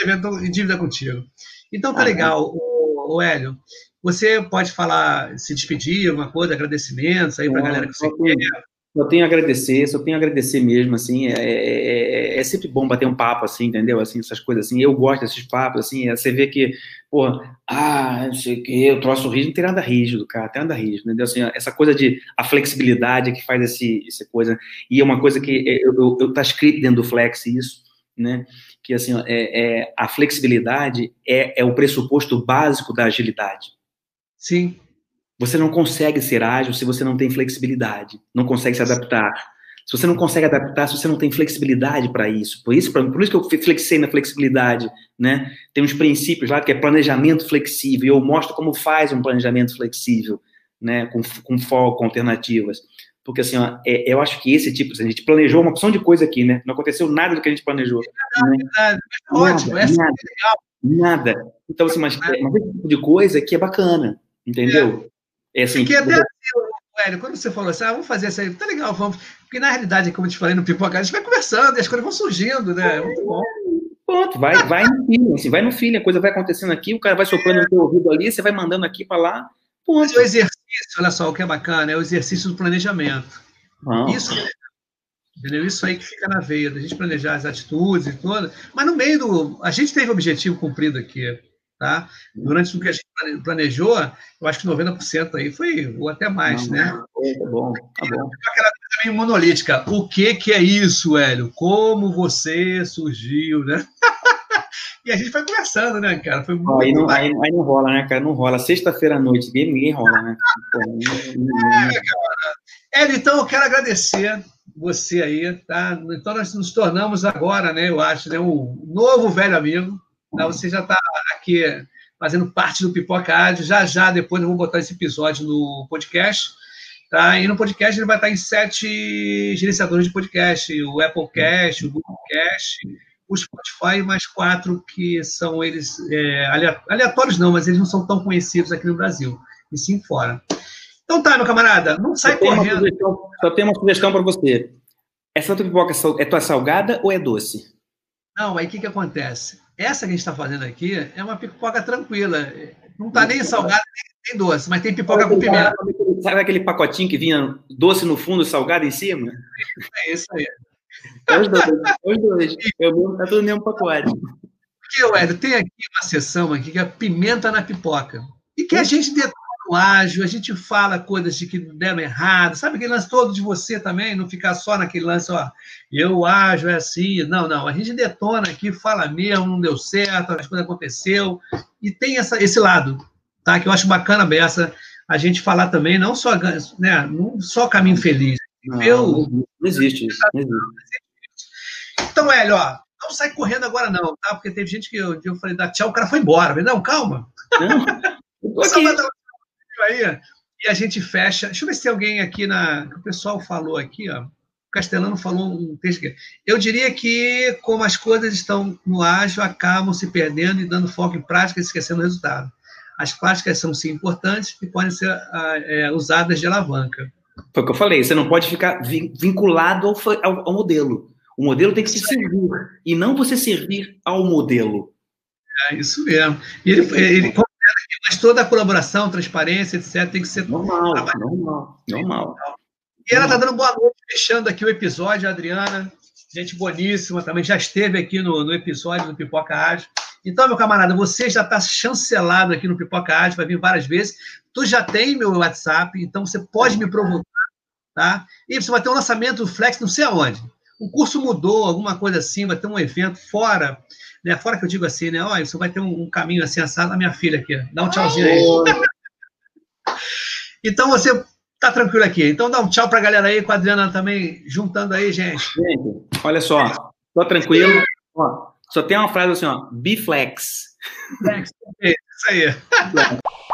estou em dívida contigo. Então, tá ah, legal. O, o Hélio, você pode falar, se despedir, alguma coisa, agradecimentos aí para a galera que você quer. Eu tenho a agradecer, só tenho a agradecer mesmo, assim, é, é, é, é, sempre bom bater um papo, assim, entendeu? Assim, essas coisas, assim, eu gosto desses papos, assim, é, você vê que, pô, ah, não sei o que, o troço rígido, não tem nada rígido, cara, tem nada rígido, entendeu? Assim, essa coisa de, a flexibilidade que faz esse, essa coisa, e é uma coisa que é, eu, eu, eu tá escrito dentro do Flex isso, né, que, assim, é, é, a flexibilidade é, é o pressuposto básico da agilidade. Sim. Você não consegue ser ágil se você não tem flexibilidade, não consegue se adaptar. Se você não consegue adaptar, se você não tem flexibilidade para isso. Por isso, por isso que eu flexei na flexibilidade, né? Tem uns princípios lá que é planejamento flexível, e eu mostro como faz um planejamento flexível, né? Com, com foco, com alternativas. Porque, assim, ó, é, eu acho que esse tipo, a gente planejou uma opção de coisa aqui, né? Não aconteceu nada do que a gente planejou. É verdade, né? é ótimo, nada, nada, nada. Então, assim, mas, mas esse tipo de coisa que é bacana, entendeu? É. É assim, Porque até assim, Hélio, quando você falou assim, ah, vamos fazer isso aí, tá legal, vamos. Porque na realidade, como eu te falei no Pipoca, a gente vai conversando e as coisas vão surgindo, né? É muito bom. Pronto, vai, vai no feeling, assim, vai no feeling, a coisa vai acontecendo aqui, o cara vai soprando é. no teu ouvido ali, você vai mandando aqui para lá. Ponto. o exercício, olha só, o que é bacana, é o exercício do planejamento. Isso, entendeu? Isso aí que fica na veia, da gente planejar as atitudes e tudo. Mas no meio do. A gente teve o objetivo cumprido aqui. Tá? Durante o que a gente planejou, eu acho que 90% aí foi, ou até mais, não, né? Tá bom, tá bom. Aquela coisa meio monolítica. O que, que é isso, Hélio? Como você surgiu, né? (laughs) e a gente foi conversando, né, cara? Foi muito aí, não, aí, aí, não rola, né, cara? Não rola. Sexta-feira à noite, ninguém rola, né? é, cara. Hélio, então eu quero agradecer você aí, tá? Então nós nos tornamos agora, né, eu acho, né, um novo velho amigo, Tá? Você já está aqui fazendo parte do Pipoca Ádio. Já já, depois eu vou botar esse episódio no podcast. Tá? E no podcast ele vai estar em sete gerenciadores de podcast: o Applecast, o Googlecast, o Spotify e mais quatro que são eles é, aleatórios, não, mas eles não são tão conhecidos aqui no Brasil, e sim fora. Então tá, meu camarada, não sai só correndo. Só tem uma sugestão para você. Essa tua pipoca é tua salgada ou é doce? Não, aí o que, que acontece? Essa que a gente está fazendo aqui é uma pipoca tranquila. Não está nem salgada nem doce, mas tem pipoca com pimenta. Sabe aquele pacotinho que vinha doce no fundo e salgado em cima? É isso aí. É os dois. É os dois. Eu tá tudo no mesmo pacote. Porque, Hélio, tem aqui uma sessão aqui que é pimenta na pipoca. E que a gente detona o ágil, a gente fala coisas de que deram errado. Sabe aquele lance todo de você também? Não ficar só naquele lance, ó, eu ágil é assim. Não, não. A gente detona aqui, fala mesmo, não deu certo, as coisas aconteceu. E tem essa, esse lado tá? Que eu acho bacana essa a gente falar também, não só, né, não só caminho feliz. Não, eu, não existe isso. Não existe. Então, Hélio, ó, não sai correndo agora não, tá? Porque teve gente que eu, eu falei, dá tchau, o cara foi embora. Eu falei, não, calma. Não, (laughs) aí, e a gente fecha. Deixa eu ver se tem alguém aqui na. O pessoal falou aqui, ó. O Castelano falou um texto aqui. Eu diria que, como as coisas estão no ágil, acabam se perdendo e dando foco em prática e esquecendo o resultado. As práticas são sim importantes e podem ser ah, é, usadas de alavanca. Foi o que eu falei, você não pode ficar vinculado ao, ao, ao modelo. O modelo tem que se servir e não você servir ao modelo. É isso mesmo. E ele, ele toda a colaboração, transparência, etc., tem que ser normal, normal, normal. E ela está dando boa noite, fechando aqui o episódio, a Adriana, gente boníssima, também já esteve aqui no, no episódio do Pipoca Ágil. Então, meu camarada, você já está chancelado aqui no Pipoca Arte, vai vir várias vezes. Tu já tem meu WhatsApp, então você pode me provocar, tá? E você vai ter um lançamento Flex, não sei aonde. O curso mudou, alguma coisa assim, vai ter um evento fora, né? Fora que eu digo assim, né? Olha, você vai ter um, um caminho assim assado. A minha filha aqui, dá um tchauzinho aí. (laughs) então você tá tranquilo aqui. Então dá um tchau para a galera aí, com a Adriana também juntando aí, gente. Gente, olha só, tô tranquilo. Ó, só tem uma frase assim, ó, biflex. Flex, é isso aí. (laughs)